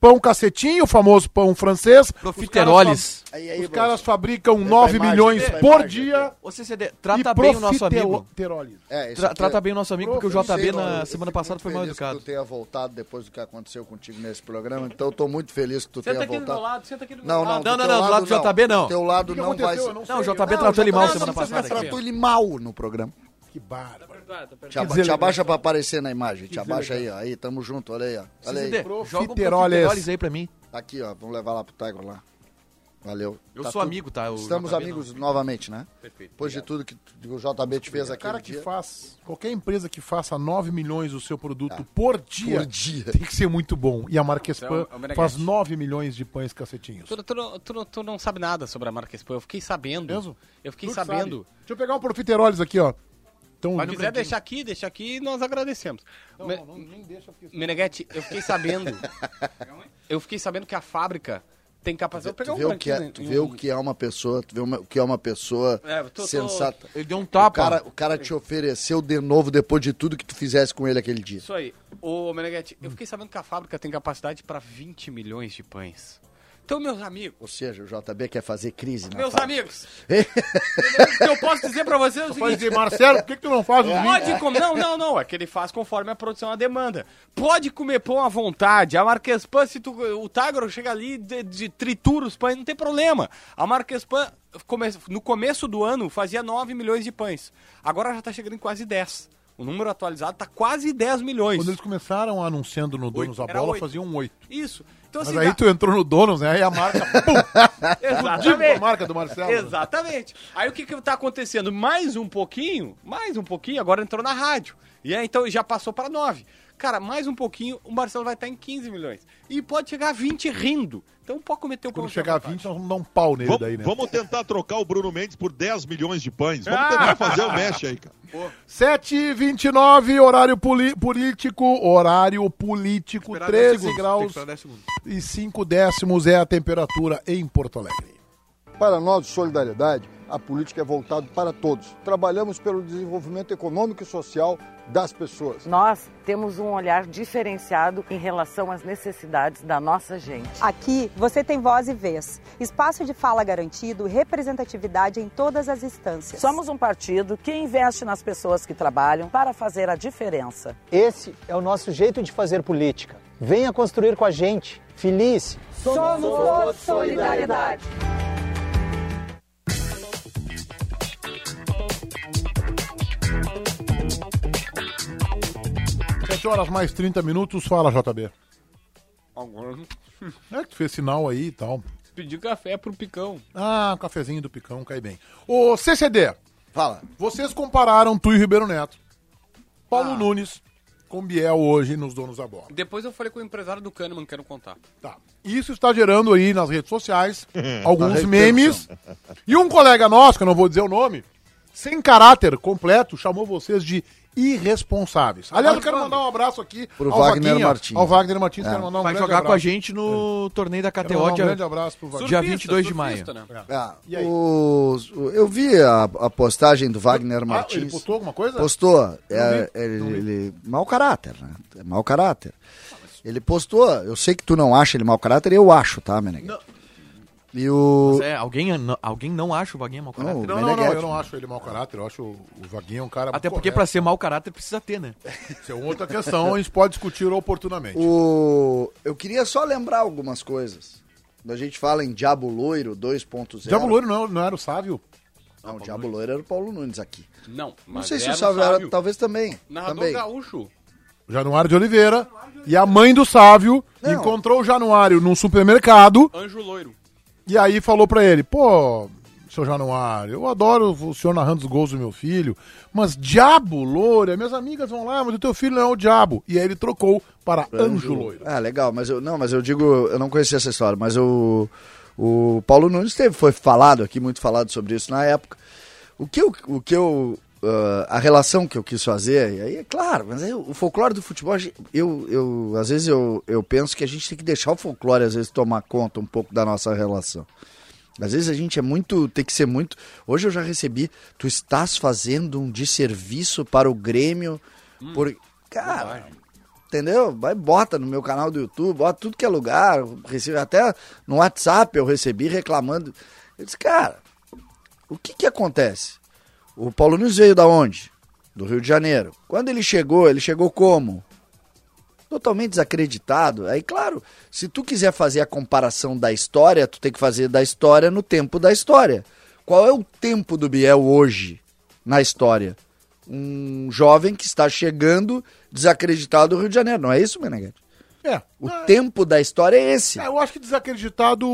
Pão cacetinho, o famoso pão francês. Profiteroles. Aí, aí, Os caras fabricam Essa 9 imagem, milhões essa por imagem dia. Ô CCD, trata e bem o nosso amigo. profiteroles. É, Tra- trata é- bem o nosso amigo, porque o JB na eu semana passada foi mal educado. Que tu tenha voltado depois do que aconteceu contigo nesse programa, então eu tô muito feliz que tu Senta tenha aqui do meu voltado. lado, senta aqui do meu Não, lado. não, Não, não, do lado do JB não. Do teu lado não vai não o. JB tratou ele mal semana não, passada. Tratou ele mal no programa. Que bárbaro. Te, aba- te abaixa pra aparecer na imagem. Te abaixa aí, ó. Aí, tamo junto, olha aí, ó. Olha aí. Joga Profiteroles. profiteroles aí pra mim. Aqui, ó. Vamos levar lá pro Tiger lá. Valeu. Eu Tá sou tudo- amigo, tá? O Estamos JB amigos novamente, né? Perfeito. Depois de tudo que o JB te fez O aqui. cara que faz, qualquer empresa que faça 9 milhões do seu produto por dia, Por dia. tem que ser muito bom. E a Marquespan Então, o faz 9 milhões de pães cacetinhos. Tu, tu, não- tu, não- tu não sabe nada sobre a marca Expo. Eu fiquei sabendo. Mesmo? Eu fiquei Tu sabendo. sabe. Deixa eu pegar um Profiteroles aqui, ó. Então, Se quiser deixar aqui, deixa aqui e nós agradecemos. Me- nem deixa porque... Meneghete, eu fiquei sabendo. eu fiquei sabendo que a fábrica tem capacidade. Vou pegar Tu um vê, o que é, tu vê o que é uma pessoa, tu vê uma- o que é uma pessoa É, tô- tô- sensata. Ele deu um O tapa. cara, o cara te ofereceu de novo depois de tudo que tu fizesse com ele aquele dia. Isso aí. Ô, Meneghete, eu fiquei sabendo que a fábrica tem capacidade para 20 milhões de pães. Então, meus amigos, Ou seja, o JB quer fazer crise na meus fábrica. amigos, o que eu posso dizer para vocês é o Pode seguinte. dizer, Marcelo, por que, que tu não faz os? Pode comer. Não, não, não. É que ele faz conforme a produção e a demanda. Pode comer pão à vontade. A Marquespan, se tu, o Tagro chega ali de, de tritura os pães, não tem problema. A Marquespan, come, no começo do ano, fazia 9 milhões de pães. Agora já tá chegando em quase 10. O número atualizado tá quase 10 milhões. Quando eles começaram anunciando no Donos Era Bola, faziam um 8. Isso. Então, Mas assim, aí dá- tu entrou no Donos, né? Aí a marca, pum, com a marca do Marcelo. Exatamente. Aí o que que tá acontecendo? Mais um pouquinho, mais um pouquinho, agora entrou na rádio. E aí então já passou para 9. Cara, mais um pouquinho, o Marcelo vai estar em 15 milhões. E pode chegar a 20 rindo. Então pode cometer o Quando chegar a 20, nós vamos dar um pau nele Vamos, daí, né? vamos tentar trocar o Bruno Mendes por 10 milhões de pães. Vamos Ah! tentar fazer o mexe aí, cara. 7h29, horário político, horário político, Esperar 10 13 segundos, graus esperar 10 segundos. e 5 décimos é a temperatura em Porto Alegre. Para nós, Solidariedade, a política é voltada para todos. Trabalhamos pelo desenvolvimento econômico e social das pessoas. Nós temos um olhar diferenciado em relação às necessidades da nossa gente. Aqui você tem voz e vez, espaço de fala garantido representatividade em todas as instâncias. Somos um partido que investe nas pessoas que trabalham para fazer a diferença. Esse é o nosso jeito de fazer política. Venha construir com a gente. Feliz. Somos todos solidariedade. 7 horas mais 30 minutos, fala JB. Agora É que tu fez sinal aí e tal. pedir café pro Picão. Ah, o cafezinho do Picão cai bem. Ô, CCD, Fala. vocês compararam tu e Ribeiro Neto. Paulo Nunes com Biel hoje nos Donos da Bola. Depois eu falei com o empresário do Kahneman, quero contar. Tá. Isso está gerando aí nas redes sociais alguns memes. E um colega nosso, que eu não vou dizer o nome, sem caráter completo, chamou vocês de irresponsáveis. Aliás, eu quero mandar um abraço aqui Pro ao Wagner Vaguinha, Martins. Ao Wagner Martins, É. quero mandar um Vai jogar com a abraço. gente no torneio da KTO um dia, grande abraço pro Wagner. dia 22 de maio. surfista, né? Ah, E aí? os- o- eu vi a, a postagem do Wagner Ah, Martins. ele postou alguma coisa? Postou. É, vi, ele, não ele- mau caráter, né? É mau caráter. Ele postou. Eu sei que tu não acha ele mau caráter, eu acho, tá, Meneghel? E o. Mas é, alguém, não- alguém não acha o Vaguinha mau caráter? Não, Não, não, não, eu não acho ele mau caráter, eu acho o, Vaguinho um cara Até porque correto. pra ser mau caráter precisa ter, né? Isso é outra questão, a gente pode discutir oportunamente. o... Eu queria só lembrar algumas coisas. Quando a gente fala em Diabo Loiro 2.0. Diabo Loiro não, não era o Sávio? Não, o Diabo Loiro era o Paulo Nunes aqui. Não, Não sei se o Sávio era, talvez também. Narrador também. gaúcho. Januário de Oliveira. E a mãe do Sávio Não. encontrou o Januário num supermercado Anjo loiro. E aí falou pra ele: pô, seu Januário, eu adoro o senhor narrando os gols do meu filho, mas Diabo Loiro, minhas amigas vão lá, mas o teu filho não é o Diabo. E aí ele trocou para Anjo Loiro. Ah, legal, mas eu não, mas eu digo, eu não conhecia essa história, mas o, o Paulo Nunes teve, foi falado aqui, muito falado sobre isso na época. O que eu, o que eu ah, a relação que eu quis fazer, e aí é claro, mas aí o folclore do futebol, eu, eu às vezes eu, eu penso que a gente tem que deixar o folclore às vezes tomar conta um pouco da nossa relação. Às vezes a gente é muito, tem que ser muito. Hoje eu já recebi, tu estás fazendo um desserviço para o Grêmio por cara, entendeu? Vai bota no meu canal do YouTube, bota tudo que é lugar, recebe até no WhatsApp eu recebi reclamando. Eu disse, cara, o que que acontece? O Paulo Nunes veio da onde? Do Rio de Janeiro. Quando ele chegou, ele chegou como? Totalmente desacreditado. Aí, claro, se tu quiser fazer a comparação da história, tu tem que fazer da história no tempo da história. Qual é o tempo do Biel hoje na história? Um jovem que está chegando desacreditado do Rio de Janeiro, não é isso, Meneghete? É. O Ah, tempo da história é esse. é, eu acho que desacreditado.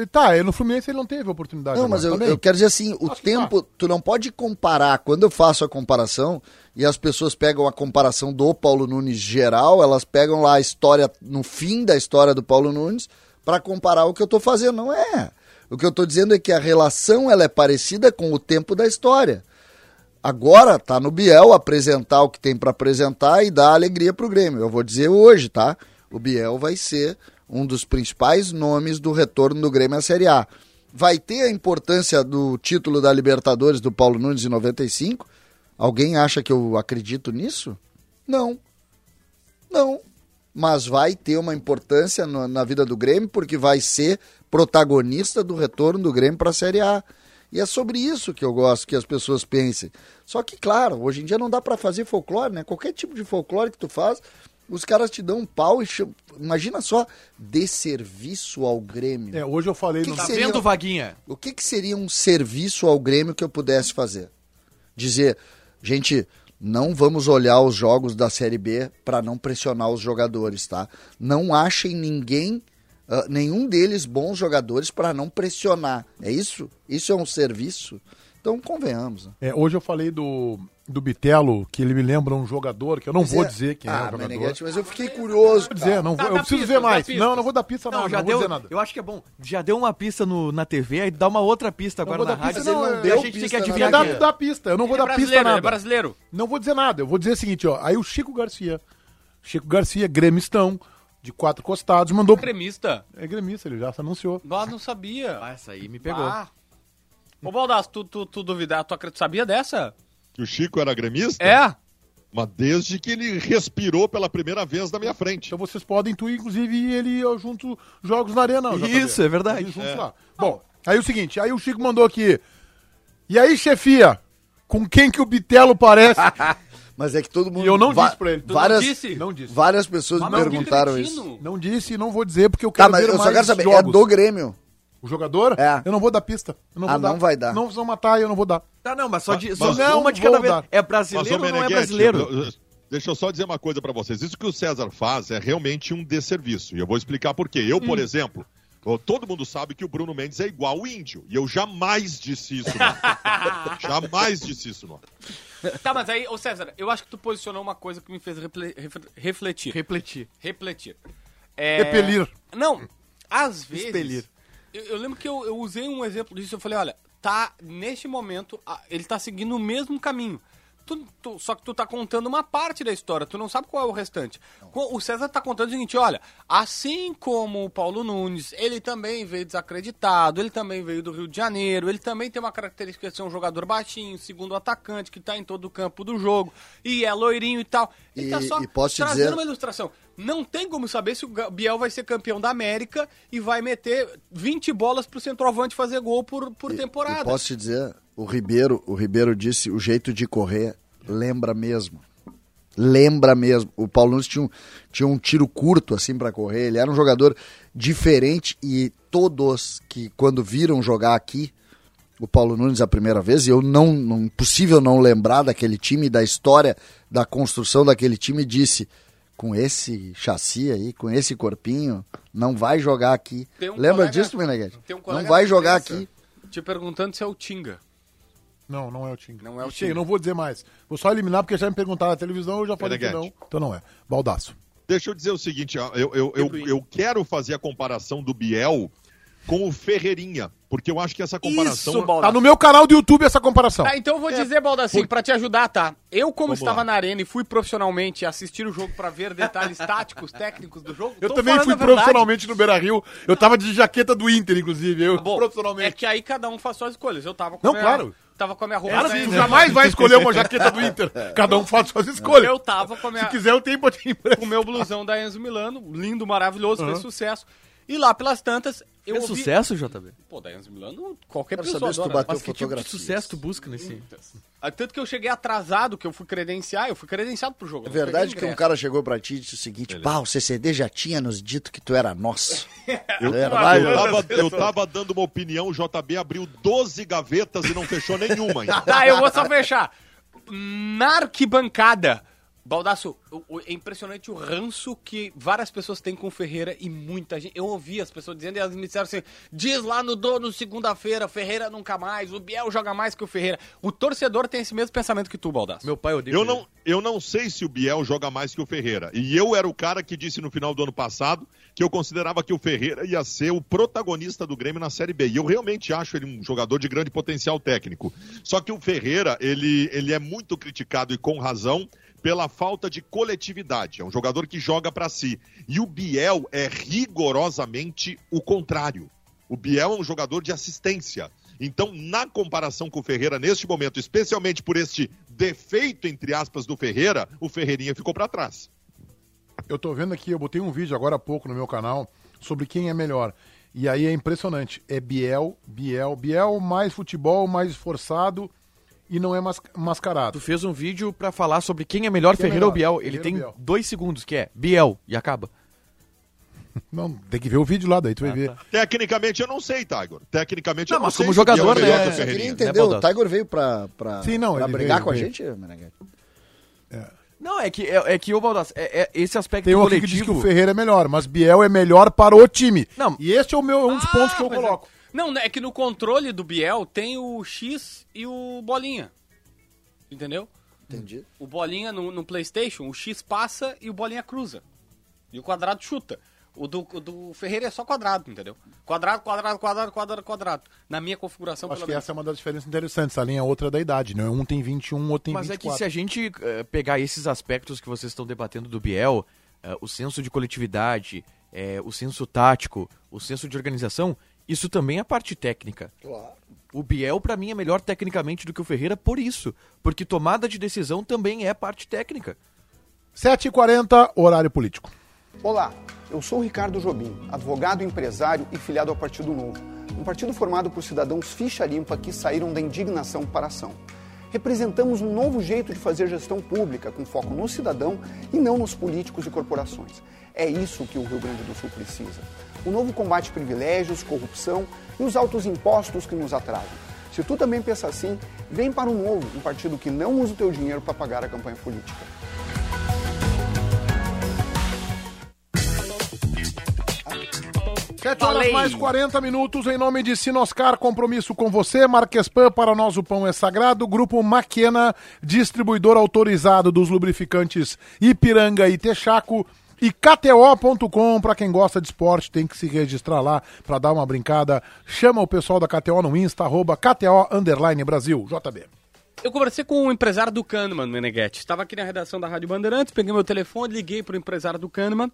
eh, Tá, no Fluminense ele não teve oportunidade. Não, mas eu, eu quero dizer assim, o Acho tá. tempo, tu não pode comparar, quando eu faço a comparação, e as pessoas pegam a comparação do Paulo Nunes geral, elas pegam lá a história, no fim da história do Paulo Nunes, para comparar o que eu tô fazendo. Não é. O que eu tô dizendo é que a relação ela é parecida com o tempo da história. Agora tá no Biel apresentar o que tem para apresentar e dar alegria pro Grêmio. Eu vou dizer hoje, tá? O Biel vai ser um dos principais nomes do retorno do Grêmio à Série A. Vai ter a importância do título da Libertadores do Paulo Nunes em 95? Alguém acha que eu acredito nisso? Não. Não. Mas vai ter uma importância no- na vida do Grêmio porque vai ser protagonista do retorno do Grêmio para a Série A. E é sobre isso que eu gosto que as pessoas pensem. Só que, claro, hoje em dia não dá para fazer folclore, né? Qualquer tipo de folclore que tu faz, os caras te dão um pau e chamam... Imagina só, desserviço ao Grêmio. É, hoje eu falei Que no. que Tá seria- vendo, Vaguinha? O que, que seria um serviço ao Grêmio que eu pudesse fazer? Dizer, gente, não vamos olhar os jogos da Série B para não pressionar os jogadores, tá? Não achem ninguém, ah, nenhum deles bons jogadores para não pressionar. É isso? Isso é um serviço? Então, convenhamos. Né? É, hoje eu falei do, do Bitelo, que ele me lembra um jogador, que eu não vou dizer quem é o ah, jogador. Meneghetti, mas eu fiquei curioso. Vou dizer, não vou, Dá- eu dá preciso pistas, ver dá mais. Não, não vou dar pista, não. Não, Não, já vou deu. dizer nada. Eu acho que é bom. Já deu uma pista no, na TV, aí dá uma outra pista Não agora vou na dar pista, rádio. não, é- não Daí deu a gente tem que pista adivinhar Dá, é. dá pista, eu não vou Ele é dar pista brasileiro, ele nada. é brasileiro. Não vou dizer nada, eu vou dizer o seguinte, ó. Aí o Chico Garcia, Chico Garcia, gremistão, de quatro costados, mandou... Gremista. É gremista, ele já se anunciou. Ah, não sabia. Ah, essa aí me pegou. Ah. Ô, Baldasso, tu, tu, tu duvidar, tu acredita- sabia dessa? Que o Chico era gremista? É? Mas desde que ele respirou pela primeira vez na minha frente. Então vocês podem intuir, inclusive, ele eu junto jogos na arena. JB. Isso, é verdade. Eles juntos lá. Bom, aí o seguinte, aí o Chico mandou aqui. E aí, chefia, com quem que o Bitelo parece? Mas é que todo mundo. E eu não disse pra ele. Tu não Várias, disse? Não disse. várias pessoas me mas que perguntaram isso. Não disse e não vou dizer porque eu Tá, quero mas ver eu só mais quero saber, jogos. é do Grêmio. O jogador? É. Eu não vou dar pista. Eu não Ah, vou dar. não vai dar. Não vão matar eu não vou dar. Tá, não, mas só, de, Mas- só mas uma de cada vez. dar. É brasileiro ou não é brasileiro? Deixa eu só dizer uma coisa pra vocês. Isso que o César faz é realmente um desserviço. E eu vou explicar por quê. Eu, Hum. por exemplo, ô, todo mundo sabe que o Bruno Mendes é igual o índio. E eu jamais disse isso, não. jamais disse isso, não. Tá, mas aí, ô César, eu acho que tu posicionou uma coisa que me fez refle- refle- refletir. Refletir. Refletir. É... Repelir. Não, às vezes. Expelir. Eu, eu lembro que eu, eu usei um exemplo disso. Eu falei, olha, tá, neste momento, ele tá seguindo o mesmo caminho. Tu- tu- só que tu tá contando uma parte da história, tu não sabe qual é o restante. Co- O César tá contando o seguinte, olha, assim como o Paulo Nunes, ele também veio desacreditado, ele também veio do Rio de Janeiro, ele também tem uma característica de ser um jogador baixinho, segundo atacante, que tá em todo o campo do jogo, e é loirinho e tal. Ele E- tá só trazendo dizer- uma ilustração. Não tem como saber se o Biel vai ser campeão da América e vai meter 20 bolas pro centroavante fazer gol por, por temporada. E posso te dizer, o Ribeiro, o Ribeiro disse, o jeito de correr lembra mesmo. Lembra mesmo. O Paulo Nunes tinha um, tinha um tiro curto assim pra correr. Ele era um jogador diferente e todos que quando viram jogar aqui o Paulo Nunes a primeira vez, e eu não, não impossível não lembrar daquele time, da história da construção daquele time, disse com esse chassi aí, com esse corpinho, não vai jogar aqui. Tem um Lembra colega- disso, Meneghete? tem um não vai jogar aqui. Te perguntando se é o Tinga. Não, não é o Tinga. Não é o Tinga. não vou dizer mais. Vou só eliminar porque já me perguntaram na televisão, eu já falei que Meneghete. não. Então não é. Baldaço. Deixa eu dizer o seguinte, eu, eu, eu, eu quero fazer a comparação do Biel com o Ferreirinha, porque eu acho que essa comparação... Isso, Tá Baldasso. no meu canal do YouTube essa comparação. Tá, então eu vou dizer, Baldassi, pra te ajudar, tá? Eu, como Vamos estava lá. na arena e fui profissionalmente assistir o jogo pra ver detalhes táticos, técnicos do jogo, Eu tô também fui profissionalmente no Beira Rio. Eu tava de jaqueta do Inter, inclusive. Eu, Bom, profissionalmente. É que aí cada um faz suas escolhas. Eu tava com Não, a minha, claro. Tava com a minha roupa. Cara, jamais vai escolher uma jaqueta do Inter. Cada um faz suas escolhas. Eu tava com a minha, Se quiser, eu tenho pra te com o emprestar. meu blusão da Enzo Milano, lindo, maravilhoso, fez sucesso. E lá pelas tantas, eu Fez ouvi... sucesso, JB? Pô, da Enzo Milano, qualquer Quero pessoa saber se tu adora. bateu Mas que tipo de fotografias. sucesso tu busca nesse... Ah, Tanto que eu cheguei atrasado, que eu fui credenciar, eu fui credenciado pro jogo. É eu não verdade peguei que um ingresso. cara chegou pra ti e disse o seguinte: pá, o CCD já tinha nos dito que tu era nosso. Eu, Verdade. eu, tava, eu tava dando uma opinião, o JB abriu 12 gavetas e não fechou nenhuma ainda. Tá, eu vou só fechar. Na arquibancada, Baldaço, o- o- é impressionante o ranço que várias pessoas têm com o Ferreira e muita gente. Eu ouvi as pessoas dizendo e elas me disseram assim: diz lá no dono segunda-feira, Ferreira nunca mais, o Biel joga mais que o Ferreira. O torcedor tem esse mesmo pensamento que tu, Baldaço. Meu pai odeia Eu ele. não, eu não sei se o Biel joga mais que o Ferreira. E eu era o cara que disse no final do ano passado que eu considerava que o Ferreira ia ser o protagonista do Grêmio na Série B. E eu realmente acho ele um jogador de grande potencial técnico. Só que o Ferreira, ele, ele é muito criticado e com razão pela falta de coletividade. É um jogador que joga pra si. E o Biel é rigorosamente o contrário. O Biel é um jogador de assistência. Então, na comparação com o Ferreira neste momento, especialmente por este defeito, entre aspas, do Ferreira, o Ferreirinha ficou para trás. Eu tô vendo aqui, eu botei um vídeo agora há pouco no meu canal sobre quem é melhor. E aí é impressionante. É Biel, Biel, Biel mais futebol, mais esforçado e não é mas- mascarado. Tu fez um vídeo pra falar sobre quem é melhor, Quem é Ferreira ou melhor? Biel. Ele Ferreira tem ou Biel? dois segundos, que é Biel, e acaba. Não, tem que ver o vídeo lá, daí tu vai Ah, ver. tá. Tecnicamente, eu não sei, Tiger. Tecnicamente, Não, eu não mas sei como se o Biel jogador, é né? que Eu queria Ferreirinha. entender, né, o veio pra, pra, Sim, não, pra ele brigar veio, com a veio. gente, Meneghete? Não, é que, é, é que o Baldasso, é, é esse aspecto Tem um aqui que coletivo... diz que o Ferreira é melhor, mas Biel é melhor para o time. Não. E este é o meu, um dos Ah, pontos que eu mas é- coloco. Não, é que no controle do Biel tem o X e o Bolinha. Entendeu? Entendi. O Bolinha no, no PlayStation, o X passa e o Bolinha cruza. E o quadrado chuta. O do, o do Ferreira é só quadrado, entendeu? Quadrado, quadrado, quadrado, quadrado, quadrado. Na minha configuração, Acho pelo que essa é uma das diferenças interessantes. A linha é outra da idade, né? Um tem 21, outro tem Mas é 24. que se a gente eh, pegar esses aspectos que vocês estão debatendo do Biel, eh, o senso de coletividade, eh, o senso tático, o senso de organização, isso também é parte técnica. Claro. O Biel, pra mim, é melhor tecnicamente do que o Ferreira por isso. Porque tomada de decisão também é parte técnica. 7h40, horário político. Olá, eu sou o Ricardo Jobim, advogado, empresário e filiado ao Partido Novo, um partido formado por cidadãos ficha limpa que saíram da indignação para a ação. Representamos um novo jeito de fazer gestão pública, com foco no cidadão e não nos políticos e corporações. É isso que o Rio Grande do Sul precisa. O novo combate privilégios, corrupção e os altos impostos que nos atrasam. Se tu também pensa assim, vem para o Novo, um partido que não usa o teu dinheiro para pagar a campanha política. 7 horas mais 40 minutos em nome de Sinoscar, compromisso com você. Marquespan, para nós o pão é sagrado. Grupo Maquena, distribuidor autorizado dos lubrificantes Ipiranga e Texaco. E KTO.com, para quem gosta de esporte, tem que se registrar lá para dar uma brincada. Chama o pessoal da KTO no Insta, arroba KTO Underline Brasil. JB. Eu conversei com o empresário do Kahneman, Meneghetti. Estava aqui na redação da Rádio Bandeirantes, peguei meu telefone, liguei pro empresário do Kahneman.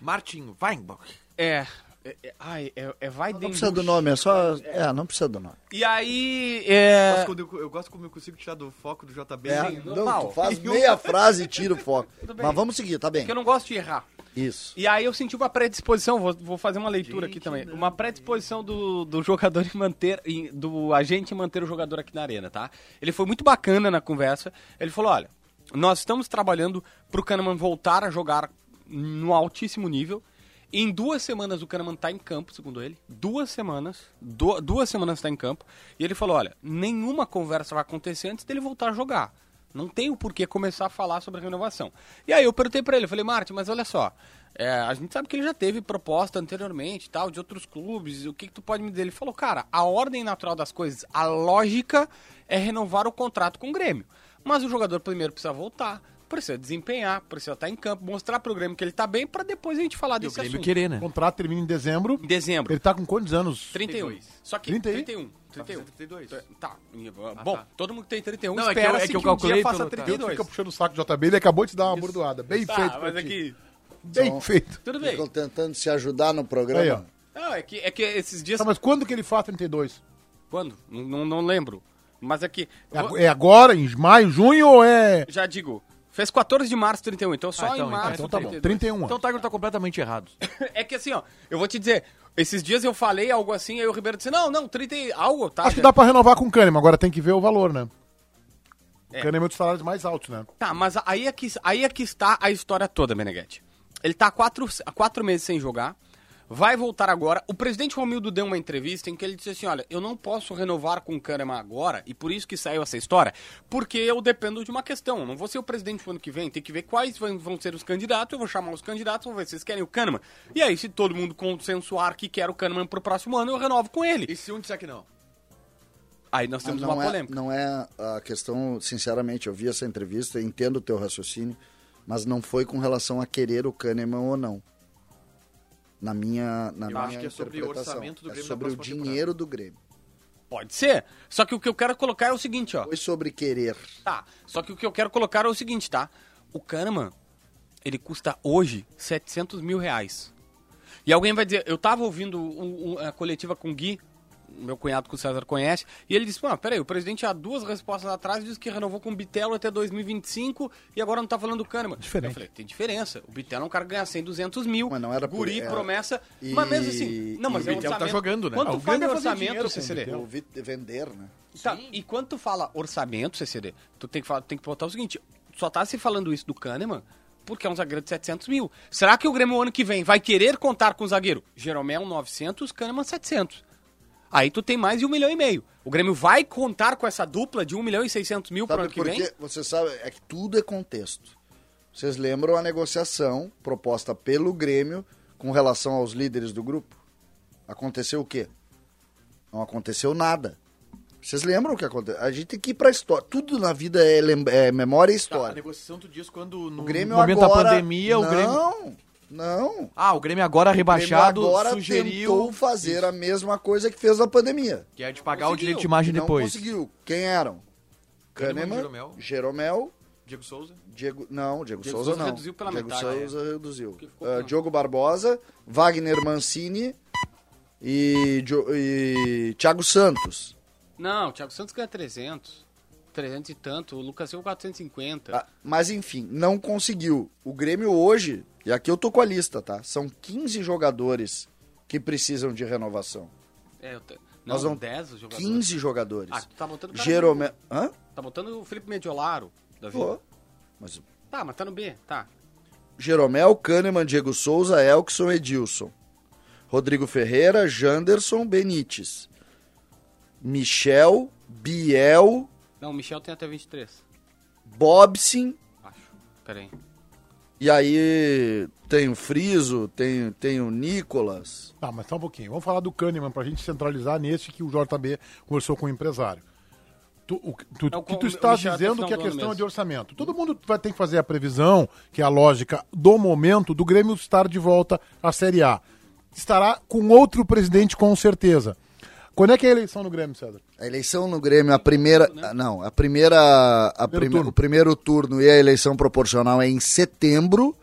Martin Weinbach. É. é, é ai, é, é vai Não precisa do nome, é só. É, não precisa do nome. E aí. É... Eu, eu gosto como eu consigo tirar do foco do JB. É, não, normal. tu faz meia frase e tira o foco. Mas vamos seguir, tá bem. Porque eu não gosto de errar. Isso. E aí eu senti uma predisposição, vou, vou fazer uma leitura aqui também. Uma predisposição do, do jogador em manter, em- do agente em manter o jogador aqui na arena, tá? Ele foi muito bacana na conversa. Ele falou: olha, nós estamos trabalhando pro Kahneman voltar a jogar no altíssimo nível. Em duas semanas o Kahneman tá em campo, segundo ele. Duas semanas. du- duas semanas tá em campo. E ele falou: olha, nenhuma conversa vai acontecer antes dele voltar a jogar. Não tem o porquê começar a falar sobre a renovação. E aí eu perguntei pra ele, falei, Marte, mas olha só, é, a gente sabe que ele já teve proposta anteriormente, tal, de outros clubes, o que, que tu pode me dizer? Ele falou, cara, a ordem natural das coisas, a lógica é renovar o contrato com o Grêmio. Mas o jogador primeiro precisa voltar, precisa desempenhar, precisa estar em campo, mostrar pro Grêmio que ele tá bem, pra depois a gente falar E o desse Grêmio assunto. querer, O né? contrato termina em dezembro. Em dezembro. Ele tá com quantos anos? 31. Só que 31? 31. 31. 32. Tá. E, Bom, tá. todo mundo que tem 31 Não, é que espera eu- é se que eu um dia calculei faça pelo- Ele 32. fica puxando o saco do JB, ele acabou de te dar uma bordoada. Bem Tá, feito. mas aqui... Bem Então, feito. Tudo bem. Ficam tentando se ajudar no programa. Aí, ó. Não, é que, é que esses dias... Tá, mas quando que ele faz 32? Quando? Não, não, não lembro. Mas é que... É É agora, em maio, junho ou é. Já digo. Fez 14 de março 31, então só Ah, então, em março Então tá bom. 32. 31 Então o. Tiger tá completamente errado. É que assim, ó, eu vou te dizer, esses dias eu falei algo assim, aí o Ribeiro disse, não, não, 30 e algo, tá? Acho que dá pra renovar com o Kahneman, agora tem que ver o valor, né? O É. Kahneman é um dos salários mais altos, né? Tá, mas aí é, que, aí é que está a história toda, Meneghetti. Ele tá há quatro, há quatro meses sem jogar, vai voltar agora. O presidente Romildo deu uma entrevista em que ele disse assim, olha, eu não posso renovar com o Kahneman agora, e por isso que saiu essa história, porque eu dependo de uma questão. Eu não vou ser o presidente no ano que vem, tem que ver quais vão, ser os candidatos, eu vou chamar os candidatos, vou ver se vocês querem o Kahneman. E aí, se todo mundo consensuar que quer o Kahneman pro próximo ano, eu renovo com ele. E se um disser que não? Aí nós temos uma é, polêmica. não é a questão, sinceramente, eu vi essa entrevista, entendo o teu raciocínio, mas não foi com relação a querer o Kahneman ou não. Na minha, na Eu minha acho que é sobre o interpretação. orçamento do É Grêmio na sobre o dinheiro do Grêmio. Pode ser. Só que o que eu quero colocar é o seguinte, ó. Foi sobre querer. Tá. Só que o que eu quero colocar é o seguinte, tá? O Kahneman, ele custa hoje 700 mil reais. E alguém vai dizer, eu tava ouvindo um- um- a coletiva com o Gui, meu cunhado que o César conhece, e ele disse, pô, peraí, o presidente há duas respostas atrás disse que renovou com o Bitelo até 2025 e agora não tá falando do Kahneman. Diferente. Eu falei, tem diferença. O Bitelo é um cara que ganha 100, 200 mil. Mas não era por- Guri, era- promessa. E- Mas mesmo assim, não, mas e é o Bitelo tá jogando, né? Quando Ah, tu o fala orçamento, CCD, vender, né? Tá, e quando tu fala orçamento, CCD, tu tem que, falar, tem que botar o seguinte, só tá se falando isso do Kahneman porque é um zagueiro de 700 mil. Será que o Grêmio ano que vem vai querer contar com o zagueiro? Jeromel 900, Kahneman 700. Aí tu tem mais de um milhão e meio. O Grêmio vai contar com essa dupla de um milhão e 600 mil pro Sabe ano que por vem? Você sabe, é que tudo é contexto. Vocês lembram a negociação proposta pelo Grêmio com relação aos líderes do grupo? Aconteceu o quê? Não aconteceu nada. Vocês lembram o que aconteceu? A gente tem que ir pra história. Tudo na vida é, lem- é memória e Tá, a história. negociação tu diz quando no o Grêmio momento agora... da pandemia, não, o Grêmio... Não, Ah, o Grêmio agora rebaixado o Grêmio agora sugeriu tentou fazer a mesma coisa que fez na pandemia. que é de pagar o direito de imagem Não depois. conseguiu. Quem eram? Kahneman, Jeromel. Jeromel, Diego Souza. Diego, não, Diego, Diego Souza, Souza não. reduziu pela Diego metade, Souza reduziu. Ficou Ah, com- Diogo Barbosa, Wagner Mancini e, e Thiago Santos. Não, o Thiago Santos ganha 300. 300 e tanto. O Lucas Silva 450. Ah, mas enfim, não conseguiu. O Grêmio hoje, e aqui eu tô com a lista, tá? São 15 jogadores que precisam de renovação. É, eu te... Nós Não, vamos- 10 os jogadores. 15 jogadores. Ah, tu tá botando o no- Hã? Tá botando o Felipe Mediolaro da vida. Pô, Mas Tá, mas tá no B, tá. Jeromel, Kahneman, Diego Souza, Elkson, Edilson. Rodrigo Ferreira, Janderson, Benítez. Michel, Biel, Não, o Michel tem até 23, Bobsin. acho. Pera aí. E aí tem o Friso, tem, tem o Nicolas. Tá, mas só um pouquinho. Vamos falar do Kahneman pra gente centralizar nesse que o JB conversou com o empresário. Tu, o, tu, É o tu o estás até dizendo que a ano questão é de orçamento. Todo mundo vai ter que fazer a previsão, que é a lógica do momento, do Grêmio estar de volta à Série A. Estará com outro presidente, com certeza. Quando é que é a eleição no Grêmio, César? A eleição no Grêmio, a primeira. ah, Não, a primeira. A Primeiro prime- turno. O primeiro turno e a eleição proporcional é em setembro.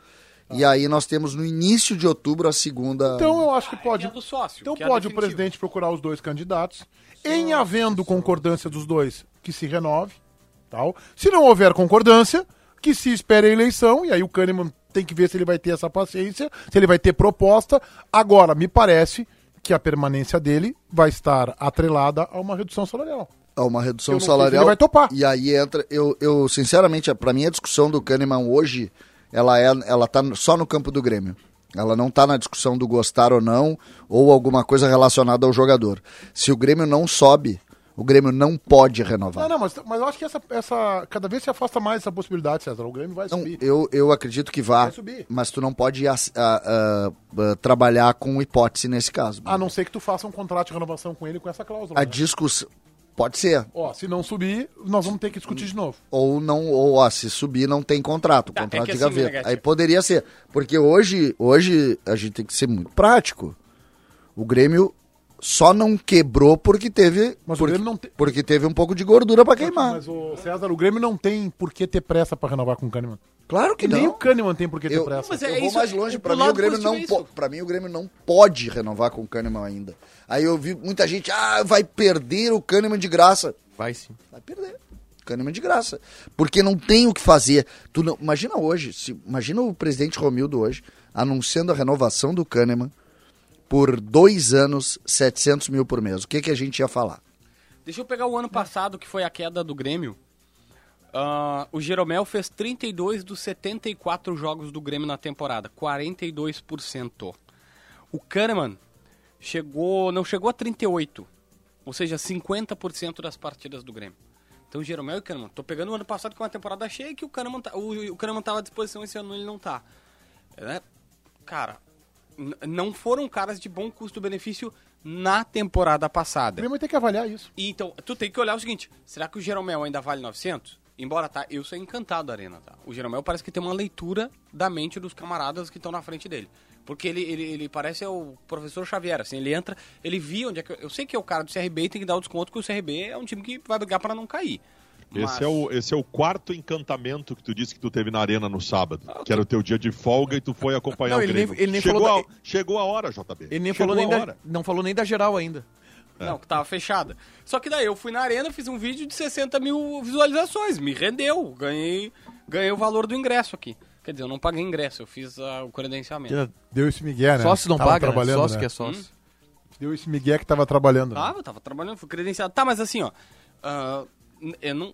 E aí nós temos no início de outubro a segunda. Então eu acho que Que pode. é do sócio. Então que é pode o definitivo. presidente procurar os dois candidatos, em havendo concordância dos dois, que se renove, tal. Se não houver concordância, que se espere a eleição, e aí o Kahneman tem que ver se ele vai ter essa paciência, se ele vai ter proposta. Agora, me parece que a permanência dele vai estar atrelada a uma redução salarial. a uma redução salarial. ele vai topar. E aí entra, eu, eu sinceramente, para mim a discussão do Kahneman hoje, ela é, ela tá só no campo do Grêmio. Ela não tá na discussão do gostar ou não, ou alguma coisa relacionada ao jogador. Se o Grêmio não sobe, o Grêmio não pode renovar. Não, não, mas, mas eu acho que essa, essa. Cada vez se afasta mais essa possibilidade, César. O Grêmio vai Não, subir. eu, eu acredito que vá, Vai subir. mas tu não pode a- a- a- trabalhar com hipótese nesse caso. A não ser que tu faça um contrato de renovação com ele com essa cláusula. A né? discussão pode ser, Ó, se não subir, nós vamos ter que discutir de novo. ou não, ou ó, se subir não tem contrato, Tá, é contrato que de assim, gaveta. Meneghetti- Aí poderia ser, porque hoje, hoje a gente tem que ser muito prático. O Grêmio só não quebrou porque teve, Mas o porque, Grêmio não tem- porque teve um pouco de gordura pra queimar. Mas o César, o Grêmio não tem por que ter pressa pra renovar com o Kahneman. Claro que E nem não. o Kahneman tem por que ter Eu- pressa. Mas é eu vou isso, mais longe, o mim, o Grêmio não é pra mim o Grêmio não pode renovar com o Kahneman ainda. Aí eu vi muita gente, ah, vai perder o Kahneman de graça. Vai sim. Vai perder. Kahneman de graça. Porque não tem o que fazer. Tu não, imagina hoje, se, imagina o presidente Romildo hoje anunciando a renovação do Kahneman por dois anos, 700 mil por mês. O que, que a gente ia falar? Deixa eu pegar o ano passado, que foi a queda do Grêmio. Ah, o Jeromel fez 32 dos 74 jogos do Grêmio na temporada, 42%. O Kahneman chegou, não chegou a 38, ou seja, 50% das partidas do Grêmio. Então, Jeromel e Kahneman. Tô pegando o ano passado com uma temporada cheia que o Kahneman, tá, o, o Kahneman tava à disposição, esse ano ele não tá. É, cara, não foram caras de bom custo-benefício na temporada O passada. Grêmio tem que avaliar isso. E Então, tu tem que olhar o seguinte: será que o Jeromel ainda vale 900? Embora, tá, eu sou encantado da Arena, tá? O Jeromel parece que tem uma leitura da mente dos camaradas que estão na frente dele. Porque ele, ele, ele parece o professor Xavier, assim, ele entra, ele via onde é que. Eu sei que é o cara do CRB e tem que dar o desconto que o CRB é um time que vai brigar para não cair. Mas- Esse é, o, esse é o quarto encantamento que tu disse que tu teve na arena no sábado, que era o teu dia de folga e tu foi acompanhar Não, o ele Grêmio. nem- ele nem chegou, falou a, da- chegou a hora, JB. Ele nem chegou falou nem a da, hora. não falou nem da geral ainda. Não, que tava fechada. Só que daí eu fui na arena, fiz um vídeo de 60 mil visualizações. Me rendeu. Ganhei, ganhei o valor do ingresso aqui. Quer dizer, eu não paguei ingresso, eu fiz ah, o credenciamento. Deu esse migué, né? Sócio não Tava paga, né? trabalhando, Sócio né? que é sócio. Deu esse migué que tava trabalhando. né? Tava, tava trabalhando, fui credenciado. Tá, mas assim, ó. ah, n- eu não.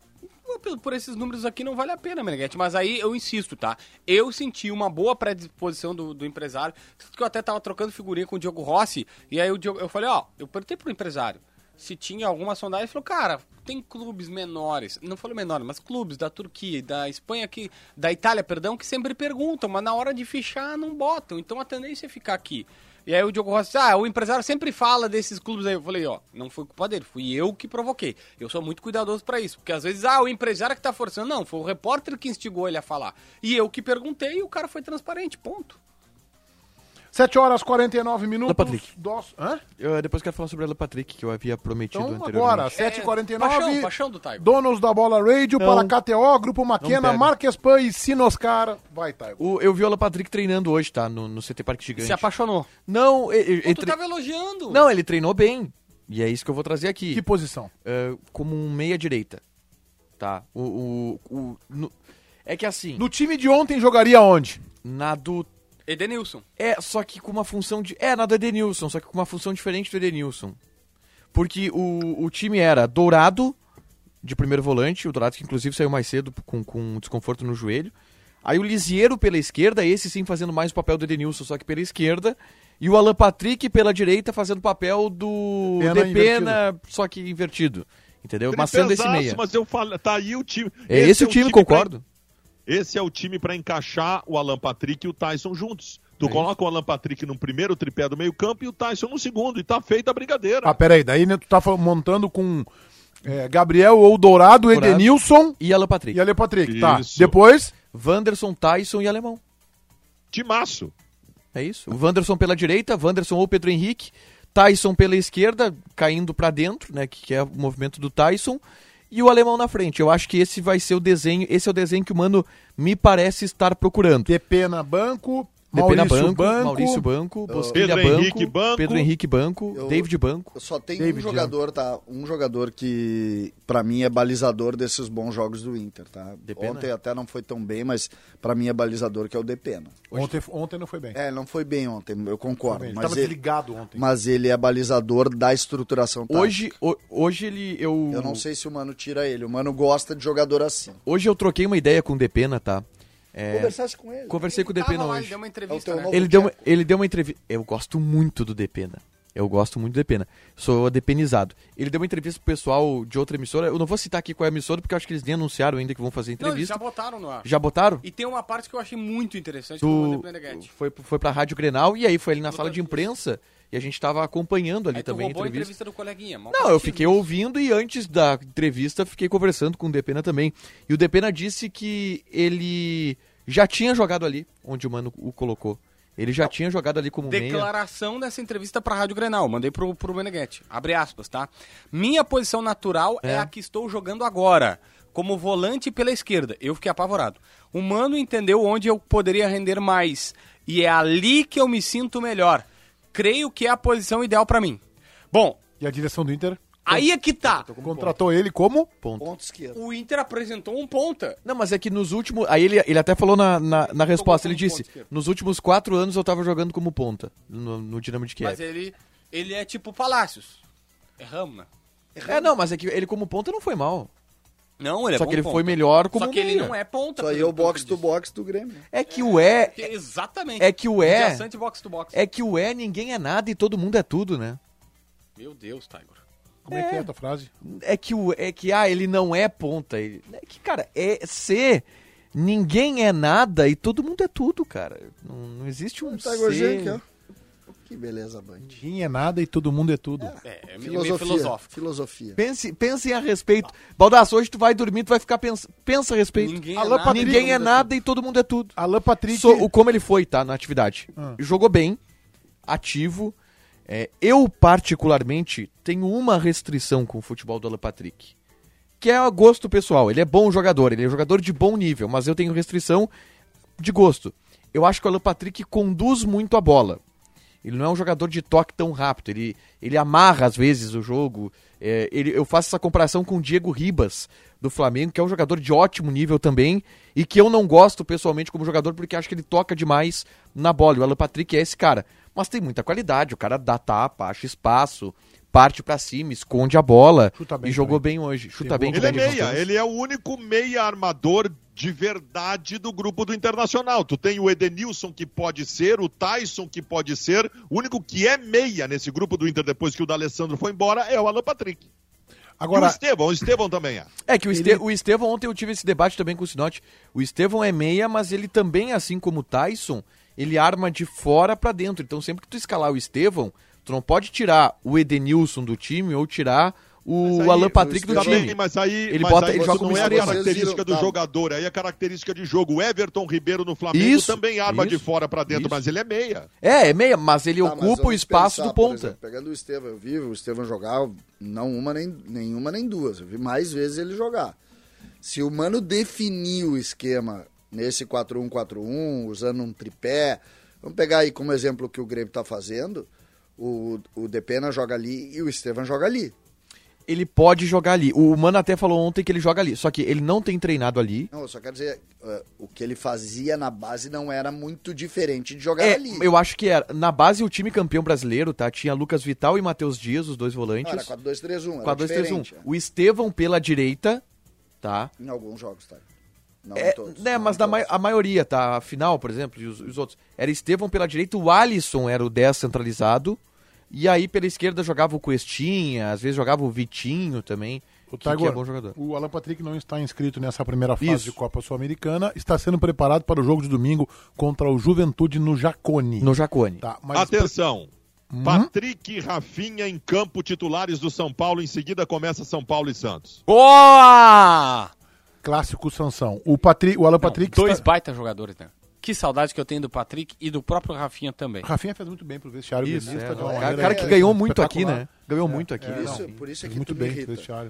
por- esses números aqui não vale a pena, Meneghete. Mas aí eu insisto, tá? Eu senti uma boa predisposição do, do empresário. Tanto que eu até tava trocando figurinha com o Diogo Rossi. E aí Diogo, eu falei, ó, eu perguntei pro empresário se tinha alguma sondagem. Falou, cara, tem clubes menores. Não falou menores, mas clubes da Turquia, da Espanha, que, da Itália, perdão, que sempre perguntam, mas na hora de fechar não botam. Então a tendência é ficar aqui. E aí o Diogo Rossi ah, o empresário sempre fala desses clubes aí. Eu falei, ó, não foi culpa dele, fui eu que provoquei. Eu sou muito cuidadoso pra isso, porque às vezes, ah, o empresário que tá forçando. Não, foi o repórter que instigou ele a falar. E eu que perguntei e o cara foi transparente, ponto. 7 horas 49 minutos. Alan Patrick. Dos... Hã? Eu depois quero falar sobre o Alan Patrick, que eu havia prometido Então anteriormente. agora, 7h49. paixão, paixão do Taigo. Donos da Bola Radio Não. para KTO, Grupo Maquena. Marques Pan e Sinoscar. Vai, Taigo. O- eu vi o Alan Patrick treinando hoje, tá? No, no CT Parque Gigante. Se apaixonou. Não, ele, ele tre- tava elogiando. não, ele treinou bem. E é isso que eu vou trazer aqui. Que posição? É, como um meia-direita. Tá? O, o, o- no- é que assim, No time de ontem jogaria onde? na do. Edenilson. É, só que com uma função de. É, na do Edenilson, só que com uma função diferente do Edenilson. Porque o, o time era Dourado, de primeiro volante, o Dourado que inclusive saiu mais cedo com, com desconforto no joelho. Aí o Lisieiro pela esquerda, esse sim fazendo mais o papel do Edenilson, só que pela esquerda. E o Alan Patrick pela direita fazendo o papel do Pena Depena, só que invertido. Entendeu? Mas sendo esse meia. Mas eu falo, tá aí o time. É esse, o é time, pra- concordo. Esse é o time pra encaixar o Alan Patrick e o Tyson juntos. Tu É coloca o Alan Patrick no primeiro tripé do meio-campo e o Tyson no segundo. E tá feita a brigadeira. Ah, peraí, daí né, tu tá montando com é, Gabriel ou Dourado. Edenilson E Alan Patrick. e Ale Patrick. Tá. Isso. Depois, Wanderson, Tyson e Alemão. Timaço. É isso. O Wanderson pela direita, Wanderson ou Pedro Henrique, Tyson pela esquerda, caindo pra dentro, né, que é o movimento do Tyson, e o alemão na frente. Eu acho que esse vai ser o desenho, esse é o desenho que o Mano me parece estar procurando. DP na banco, DP na Maurício banco, Banco, Maurício Banco, Bosquilha Pedro banco, Henrique banco. Pedro Henrique Banco, Eu- David Banco. Eu só David um jogador, tá? Um jogador que, pra mim, é balizador desses bons jogos do Inter, tá? Depena? Ontem até não foi tão bem, mas pra mim é balizador, que é o Depena. Ontem, ontem não foi bem. É, não foi bem ontem, eu concordo. Ele mas, tava ele, desligado ontem. mas ele é balizador da estruturação tática. Hoje, ho- hoje ele eu Eu não sei se o Mano tira ele. O Mano gosta de jogador assim. hoje eu troquei uma ideia com o Depena, tá? É, Conversasse com ele. conversei com o Depena lá, ele hoje. deu uma É o entrevista, teu né? Ele deu, uma, ele deu uma entrevista. Eu gosto muito do Depena. Eu gosto muito do Depena. Sou depenizado. Ele deu uma entrevista pro pessoal de outra emissora. Eu não vou citar aqui qual é a emissora, porque eu acho que eles nem anunciaram ainda que vão fazer Não, eles entrevista. já botaram no ar. já... botaram? E tem uma parte que eu achei muito interessante Meneghetti. foi, foi pra Rádio Grenal e aí foi ali na sala de imprensa e a gente tava acompanhando ali Aí também a roubou a entrevista. entrevista do coleguinha. mau Não, eu fiquei isso. ouvindo e antes da entrevista fiquei conversando com o Depena também. E o Depena disse que ele já tinha jogado ali onde o Mano o colocou. Ele já tinha jogado ali como meia. Declaração dessa entrevista pra Rádio Grenal. Mandei pro, pro Meneghetti. Abre aspas, tá? Minha posição natural é. É. a que estou jogando agora. Como volante pela esquerda. Eu fiquei apavorado. O Mano entendeu onde eu poderia render mais. E é ali que eu me sinto melhor. Creio que é a posição ideal pra mim. Bom, E a direção do Inter aí é que tá. contratou ele como Ponto. Ponto esquerdo. O Inter apresentou um ponta. Não, mas é que nos últimos. Aí ele, ele até falou na, na, na resposta, ele disse: ponta nos últimos quatro anos eu tava jogando como ponta no, no Dinamo de Kiev. Mas ele, ele é tipo Palácios. Erramos, né? É, não, mas é que ele como ponta não foi mal. Não, ele é Só bom que ele ponta. foi melhor como Só que ele meia. não é ponta. Isso aí é o box to disse. box do Grêmio. É que o é. Que- Exatamente. É que o é- box to box. É que o é ninguém é nada e todo mundo é tudo, né? Meu Deus, Tiger. Como é, que é a tua frase? É que o é que ah, ele não é ponta. Ele, é que, cara, é ser. Ninguém é nada e todo mundo é tudo, cara. Não, não existe um Tá ser. aqui, ó. Que beleza, Band. Ninguém é nada e todo mundo é tudo. É, é meio Filosofia. filosófico. Filosofia. Pense, pense a respeito. Baldaço, hoje tu vai dormir, tu vai ficar pensa, pensa a respeito. Ninguém é Alan nada, Patrick, Ninguém todo é nada e todo mundo é tudo. Alan Patrick. So- o como ele foi, tá, na atividade. Ah. Jogou bem, ativo. É, eu, particularmente, tenho uma restrição com o futebol do Alan Patrick. Que é a gosto pessoal. Ele é bom jogador, ele é jogador de bom nível, mas eu tenho restrição de gosto. Eu acho que o Alan Patrick conduz muito a bola. Ele não é um jogador de toque tão rápido. Ele, ele amarra, às vezes, o jogo. É, ele, eu faço essa comparação com o Diego Ribas, do Flamengo, que é um jogador de ótimo nível também. E que eu não gosto pessoalmente como jogador, porque acho que ele toca demais na bola. E o Alan Patrick é esse cara. Mas tem muita qualidade. O cara dá tapa, acha espaço, parte pra cima, esconde a bola. Chuta bem e jogou também. bem hoje. Chuta bem boa- Ele é meia, ele é o único meia armador de verdade do grupo do Internacional. Tu tem o Edenilson que pode ser, o Tyson que pode ser. O único que é meia nesse grupo do Inter depois que o D'Alessandro foi embora é o Alan Patrick. e o Agora, Estevão, o Estevão também é. É que o, Este o Estevão, ontem eu tive esse debate também com o Sinote. O Estevão é meia, mas ele também, assim como o Tyson, ele arma de fora pra dentro. Então sempre que tu escalar o Estevão, tu não pode tirar o Edenilson do time ou tirar o Mas aí, Alan Patrick do também, time. Mas aí, ele mas bota, aí ele joga não é a característica do tá. jogador, aí é característica de jogo. O Everton Ribeiro no Flamengo Isso, também arma de isso, fora pra dentro, isso. mas ele é meia. É, é meia, mas ele Tá, mas ocupa o vamos espaço pensar, do ponta. exemplo, pegando o Estevam, eu vi o Estevam jogar não uma nem nenhuma nem duas. Eu vi mais vezes ele jogar. Se o Mano definir o esquema nesse 4-1-4-1, usando um tripé, vamos pegar aí como exemplo o que o Grêmio tá fazendo, o, o Depena joga ali e o Estevam joga ali. Ele pode jogar ali. O Mano até falou ontem que ele joga ali, só que ele não tem treinado ali. Não, eu só quero dizer, eh, o que ele fazia na base não era muito diferente de jogar É, ali. eu acho que era. Na base, o time campeão brasileiro, tá? Tinha Lucas Vital e Matheus Dias, os dois Não, volantes. era 4-2-3-1, era 4 2 3 1 diferente, é. O Estevão pela direita, tá? Em alguns jogos, tá? Não É, em todos. né, não mas todos. ma a maioria, tá? A final, por exemplo, e os, os outros. Era Estevão pela direita, o Alisson era o 10 centralizado. E aí pela esquerda jogava o Cuestinha, às vezes jogava o Vitinho também. O que é bom jogador. o Alan Patrick não está inscrito nessa primeira fase Isso. de Copa Sul-Americana, está sendo preparado para o jogo de domingo contra o Juventude no Jacone. No Jacone. Tá, mas Atenção. Uhum. Patrick e Rafinha em campo titulares do São Paulo. Em seguida começa São Paulo e Santos. Boa! Clássico Sansão. O, Patri, o Alan Patrick Dois está... baita jogadores, né? Que saudade que eu tenho do Patrick e do próprio Rafinha também. Rafinha fez muito bem pro vestiário Isso, é, de uma o maneira cara que ganhou muito aqui, né? Ganhou muito aqui. é, né? Isso, não, por isso é que muito tu bem me.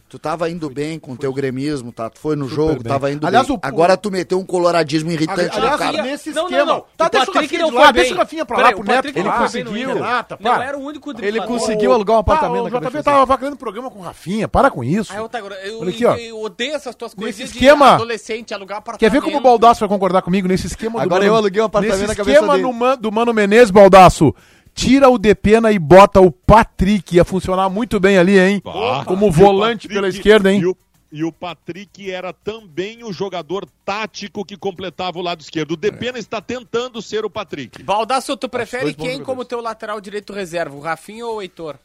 Tu tava indo bem com o teu gremismo, tá? Tu foi no Super jogo, bem. tava indo Aliás, bem. o- Agora tu meteu um coloradismo irritante Ali- no cara. aliás, nesse Não, esquema... não, não. Tá, O deixa o Patrick Rafinha não de lá, foi deixa bem. o Rafinha pra lá, pro o Neto. Ele bem conseguiu. Inter. Renata, Não era o único Ele conseguiu alugar um apartamento. Pá, na o cabeça tava fazendo programa com o Rafinha, para com isso. Ah, eu, tá, Olha aqui, ó. eu odeio essas tuas coisas Nesse de esquema- adolescente, alugar apartamento. Quer ver como o Baldaço vai concordar comigo nesse esquema Agora Mano- eu aluguei um apartamento nesse na cabeça esquema dele. no Man- do Mano Menezes, Baldaço, tira o Depena e bota o Patrick. Ia funcionar muito bem ali, hein? Como volante Patrick- pela esquerda, hein? E o, e o Patrick era também o jogador tático que completava o lado esquerdo. O Depena está tentando ser o Patrick. Baldasso, tu prefere quem como teu lateral direito reserva, o Rafinha ou o Heitor?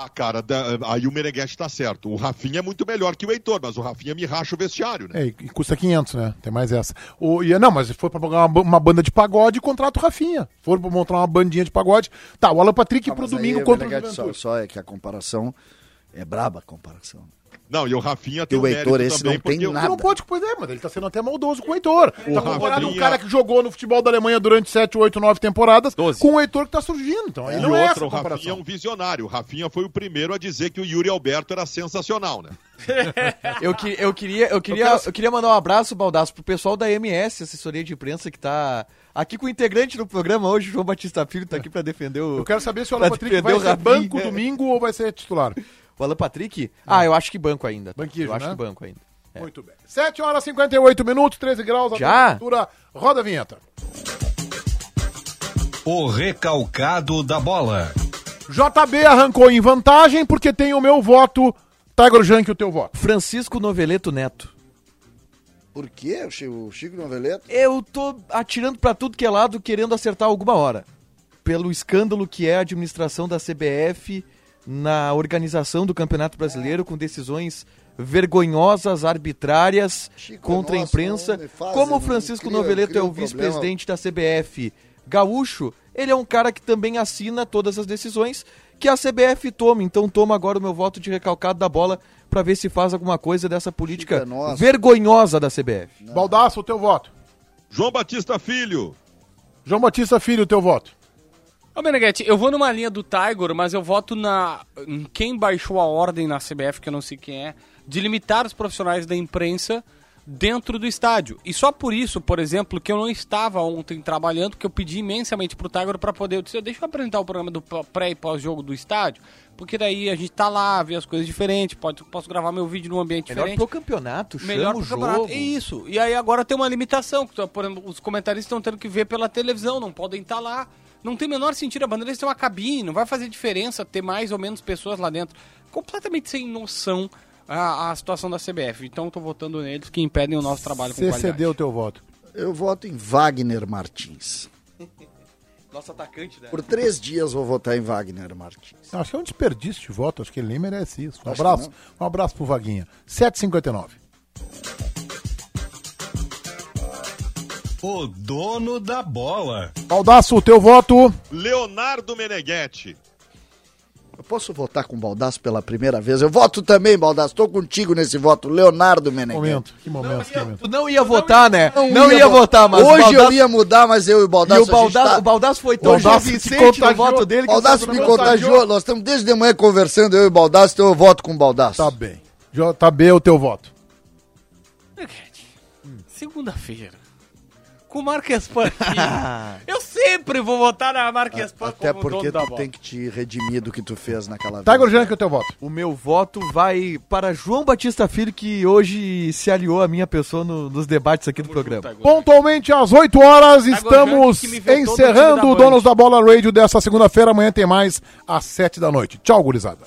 Ah, cara, da- aí o Meneghetti tá certo. O Rafinha é muito melhor que o Heitor, mas o Rafinha me racha o vestiário, né? É, e custa 500, né? Tem mais essa. O, e, não, mas se for pra pagar uma, uma banda de pagode, contrata o Rafinha. For pra montar uma bandinha de pagode. Tá, o Alan Patrick Ah, pro domingo aí, contra o Meneghete, só, Juventude. só é que a comparação é braba a comparação. Não, e o Rafinha E tem o um Heitor, esse também, não tem o- nada. Não pode, pois é, mas ele tá sendo até maldoso com o Heitor. O tá comparando um Rafinha- cara que jogou no futebol da Alemanha durante 7, 8, 9 temporadas Doze. com o Heitor que tá surgindo. Então aí E não é essa outra, o Rafinha é comparação. um visionário. O Rafinha foi o primeiro a dizer que o Yuri Alberto era sensacional, né? Eu, que- eu queria, eu, queria, eu queria mandar um abraço, Baldaço, pro pessoal da MS, assessoria de imprensa, que tá aqui com o integrante do programa hoje, o João Batista Filho, tá aqui pra defender o. Eu quero saber se o Alan Patrick vai o ser banco domingo ou vai ser titular. O Alan Patrick? Ah, eu acho que banco ainda. tá? Banquinho, eu acho né? que banco ainda. É. Muito bem. 7 horas e 58 minutos, 13 graus. a Já? temperatura. Roda a vinheta. O recalcado da bola. JB arrancou em vantagem porque tem o meu voto. Tiger Junk, o teu voto. Francisco Noveleto Neto. Por quê? O Chico, o Chico Noveleto? Eu tô atirando pra tudo que é lado, querendo acertar alguma hora. Pelo escândalo que é a administração da CBF na organização do Campeonato Brasileiro, com decisões vergonhosas, arbitrárias Chico contra a imprensa. não Como o não Francisco cria- Noveleto é o vice-presidente da CBF gaúcho, ele é um cara que também assina todas as decisões que a CBF toma. Então toma agora o meu voto de recalcado da bola pra ver se faz alguma coisa dessa política Chico é vergonhosa da CBF. Baldaço, o teu voto. João Batista Filho. João Batista Filho, o teu voto. Ô, Meneghetti, eu vou numa linha do Tiger, mas eu voto na em quem baixou a ordem na CBF, que eu não sei quem é, de limitar os profissionais da imprensa dentro do estádio. E só por isso, por exemplo, que eu não estava ontem trabalhando, que eu pedi imensamente pro Tiger para poder, eu disse, deixa eu apresentar o programa do pré e pós-jogo do estádio, porque daí a gente tá lá, vê as coisas diferentes, pode, posso gravar meu vídeo num ambiente Melhor diferente. pro campeonato, Melhor chama pro campeonato. jogo. É isso. E aí agora tem uma limitação. Por exemplo, os comentaristas estão tendo que ver pela televisão, não podem estar lá. Não tem o menor sentido. A Bandeirantes tem uma cabine, não vai fazer diferença ter mais ou menos pessoas lá dentro. Completamente sem noção a, a situação da CBF. Então eu tô votando neles que impedem o nosso trabalho com Você qualidade. cedeu o teu voto. Eu voto em Wagner Martins. Nosso atacante, né? Por três dias vou votar em Wagner Martins. Acho que é um desperdício de voto, acho que ele nem merece isso. Um Acho abraço, um abraço pro Vaguinha. 7h59. O dono da bola. Baldaço, o teu voto. Leonardo Meneghetti. Eu posso votar com o Baldaço pela primeira vez? Eu voto também, Baldaço. Estou contigo nesse voto. Leonardo Meneghetti. Momento, que momento, que momento. Tu não ia votar, né? Não, ia, vo- votar, mas Hoje o Baldasso, eu ia mudar, mas eu e o Baldaço... e o gente tá- o Baldasso foi tão convincente no contagiou. voto dele que Baldaço o me não contagiou. Nós estamos desde de manhã conversando, eu e o Baldaço, então eu voto com o Baldaço. Tá bem. JB, o teu voto. Segunda-feira. Com o Marques Pan aqui. Eu sempre vou votar na Marques Pan Até como porque tu tem que te redimir do que tu fez naquela Tiger vez. Jânio, o teu voto. O meu voto vai para João Batista Filho, que hoje se aliou à minha pessoa no- nos debates aqui do programa. Pontualmente às 8 horas, estamos que vetou do encerrando o da Donos da Bola Radio dessa segunda-feira. Amanhã tem mais às 7 da noite. Tchau, gurizada.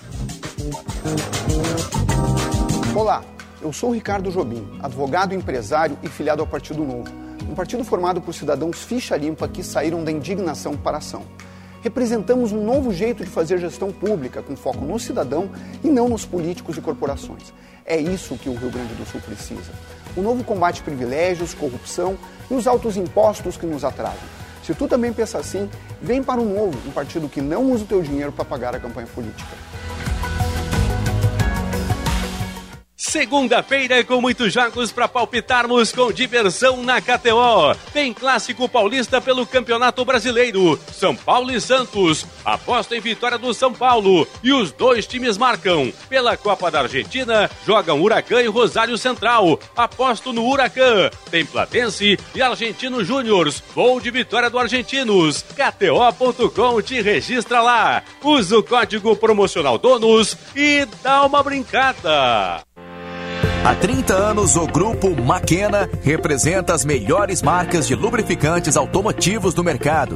Olá, eu sou o Ricardo Jobim, advogado, empresário e filiado ao Partido Novo, um partido formado por cidadãos ficha limpa que saíram da indignação para a ação. Representamos um novo jeito de fazer gestão pública, com foco no cidadão e não nos políticos e corporações. É isso que o Rio Grande do Sul precisa. O novo combate privilégios, corrupção e os altos impostos que nos atrasam. Se tu também pensa assim, vem para o Novo, um partido que não usa o teu dinheiro para pagar a campanha política. Segunda-feira com muitos jogos para palpitarmos com diversão na KTO. Tem clássico paulista pelo Campeonato Brasileiro. São Paulo e Santos. Aposta em vitória do São Paulo. E os dois times marcam. Pela Copa da Argentina, jogam Huracan e Rosário Central. Aposto no Huracan. Tem Platense e Argentino Júniors. Gol de vitória do Argentinos. KTO.com te registra lá. Usa o código promocional DONOS e dá uma brincada. Há 30 anos, o Grupo Maquena representa as melhores marcas de lubrificantes automotivos do mercado,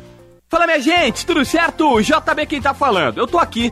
Fala minha gente, tudo certo? JB quem tá falando. Eu tô aqui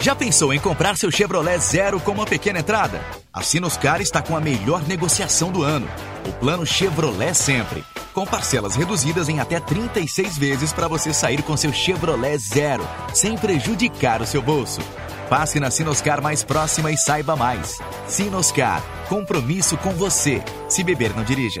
Já pensou em comprar seu Chevrolet Zero com uma pequena entrada? A Sinoscar está com a melhor negociação do ano. O plano Chevrolet Sempre. Com parcelas reduzidas em até 36 vezes para você sair com seu Chevrolet Zero, sem prejudicar o seu bolso. Passe na Sinoscar mais próxima e saiba mais. Sinoscar. Compromisso com você. Se beber, não dirija.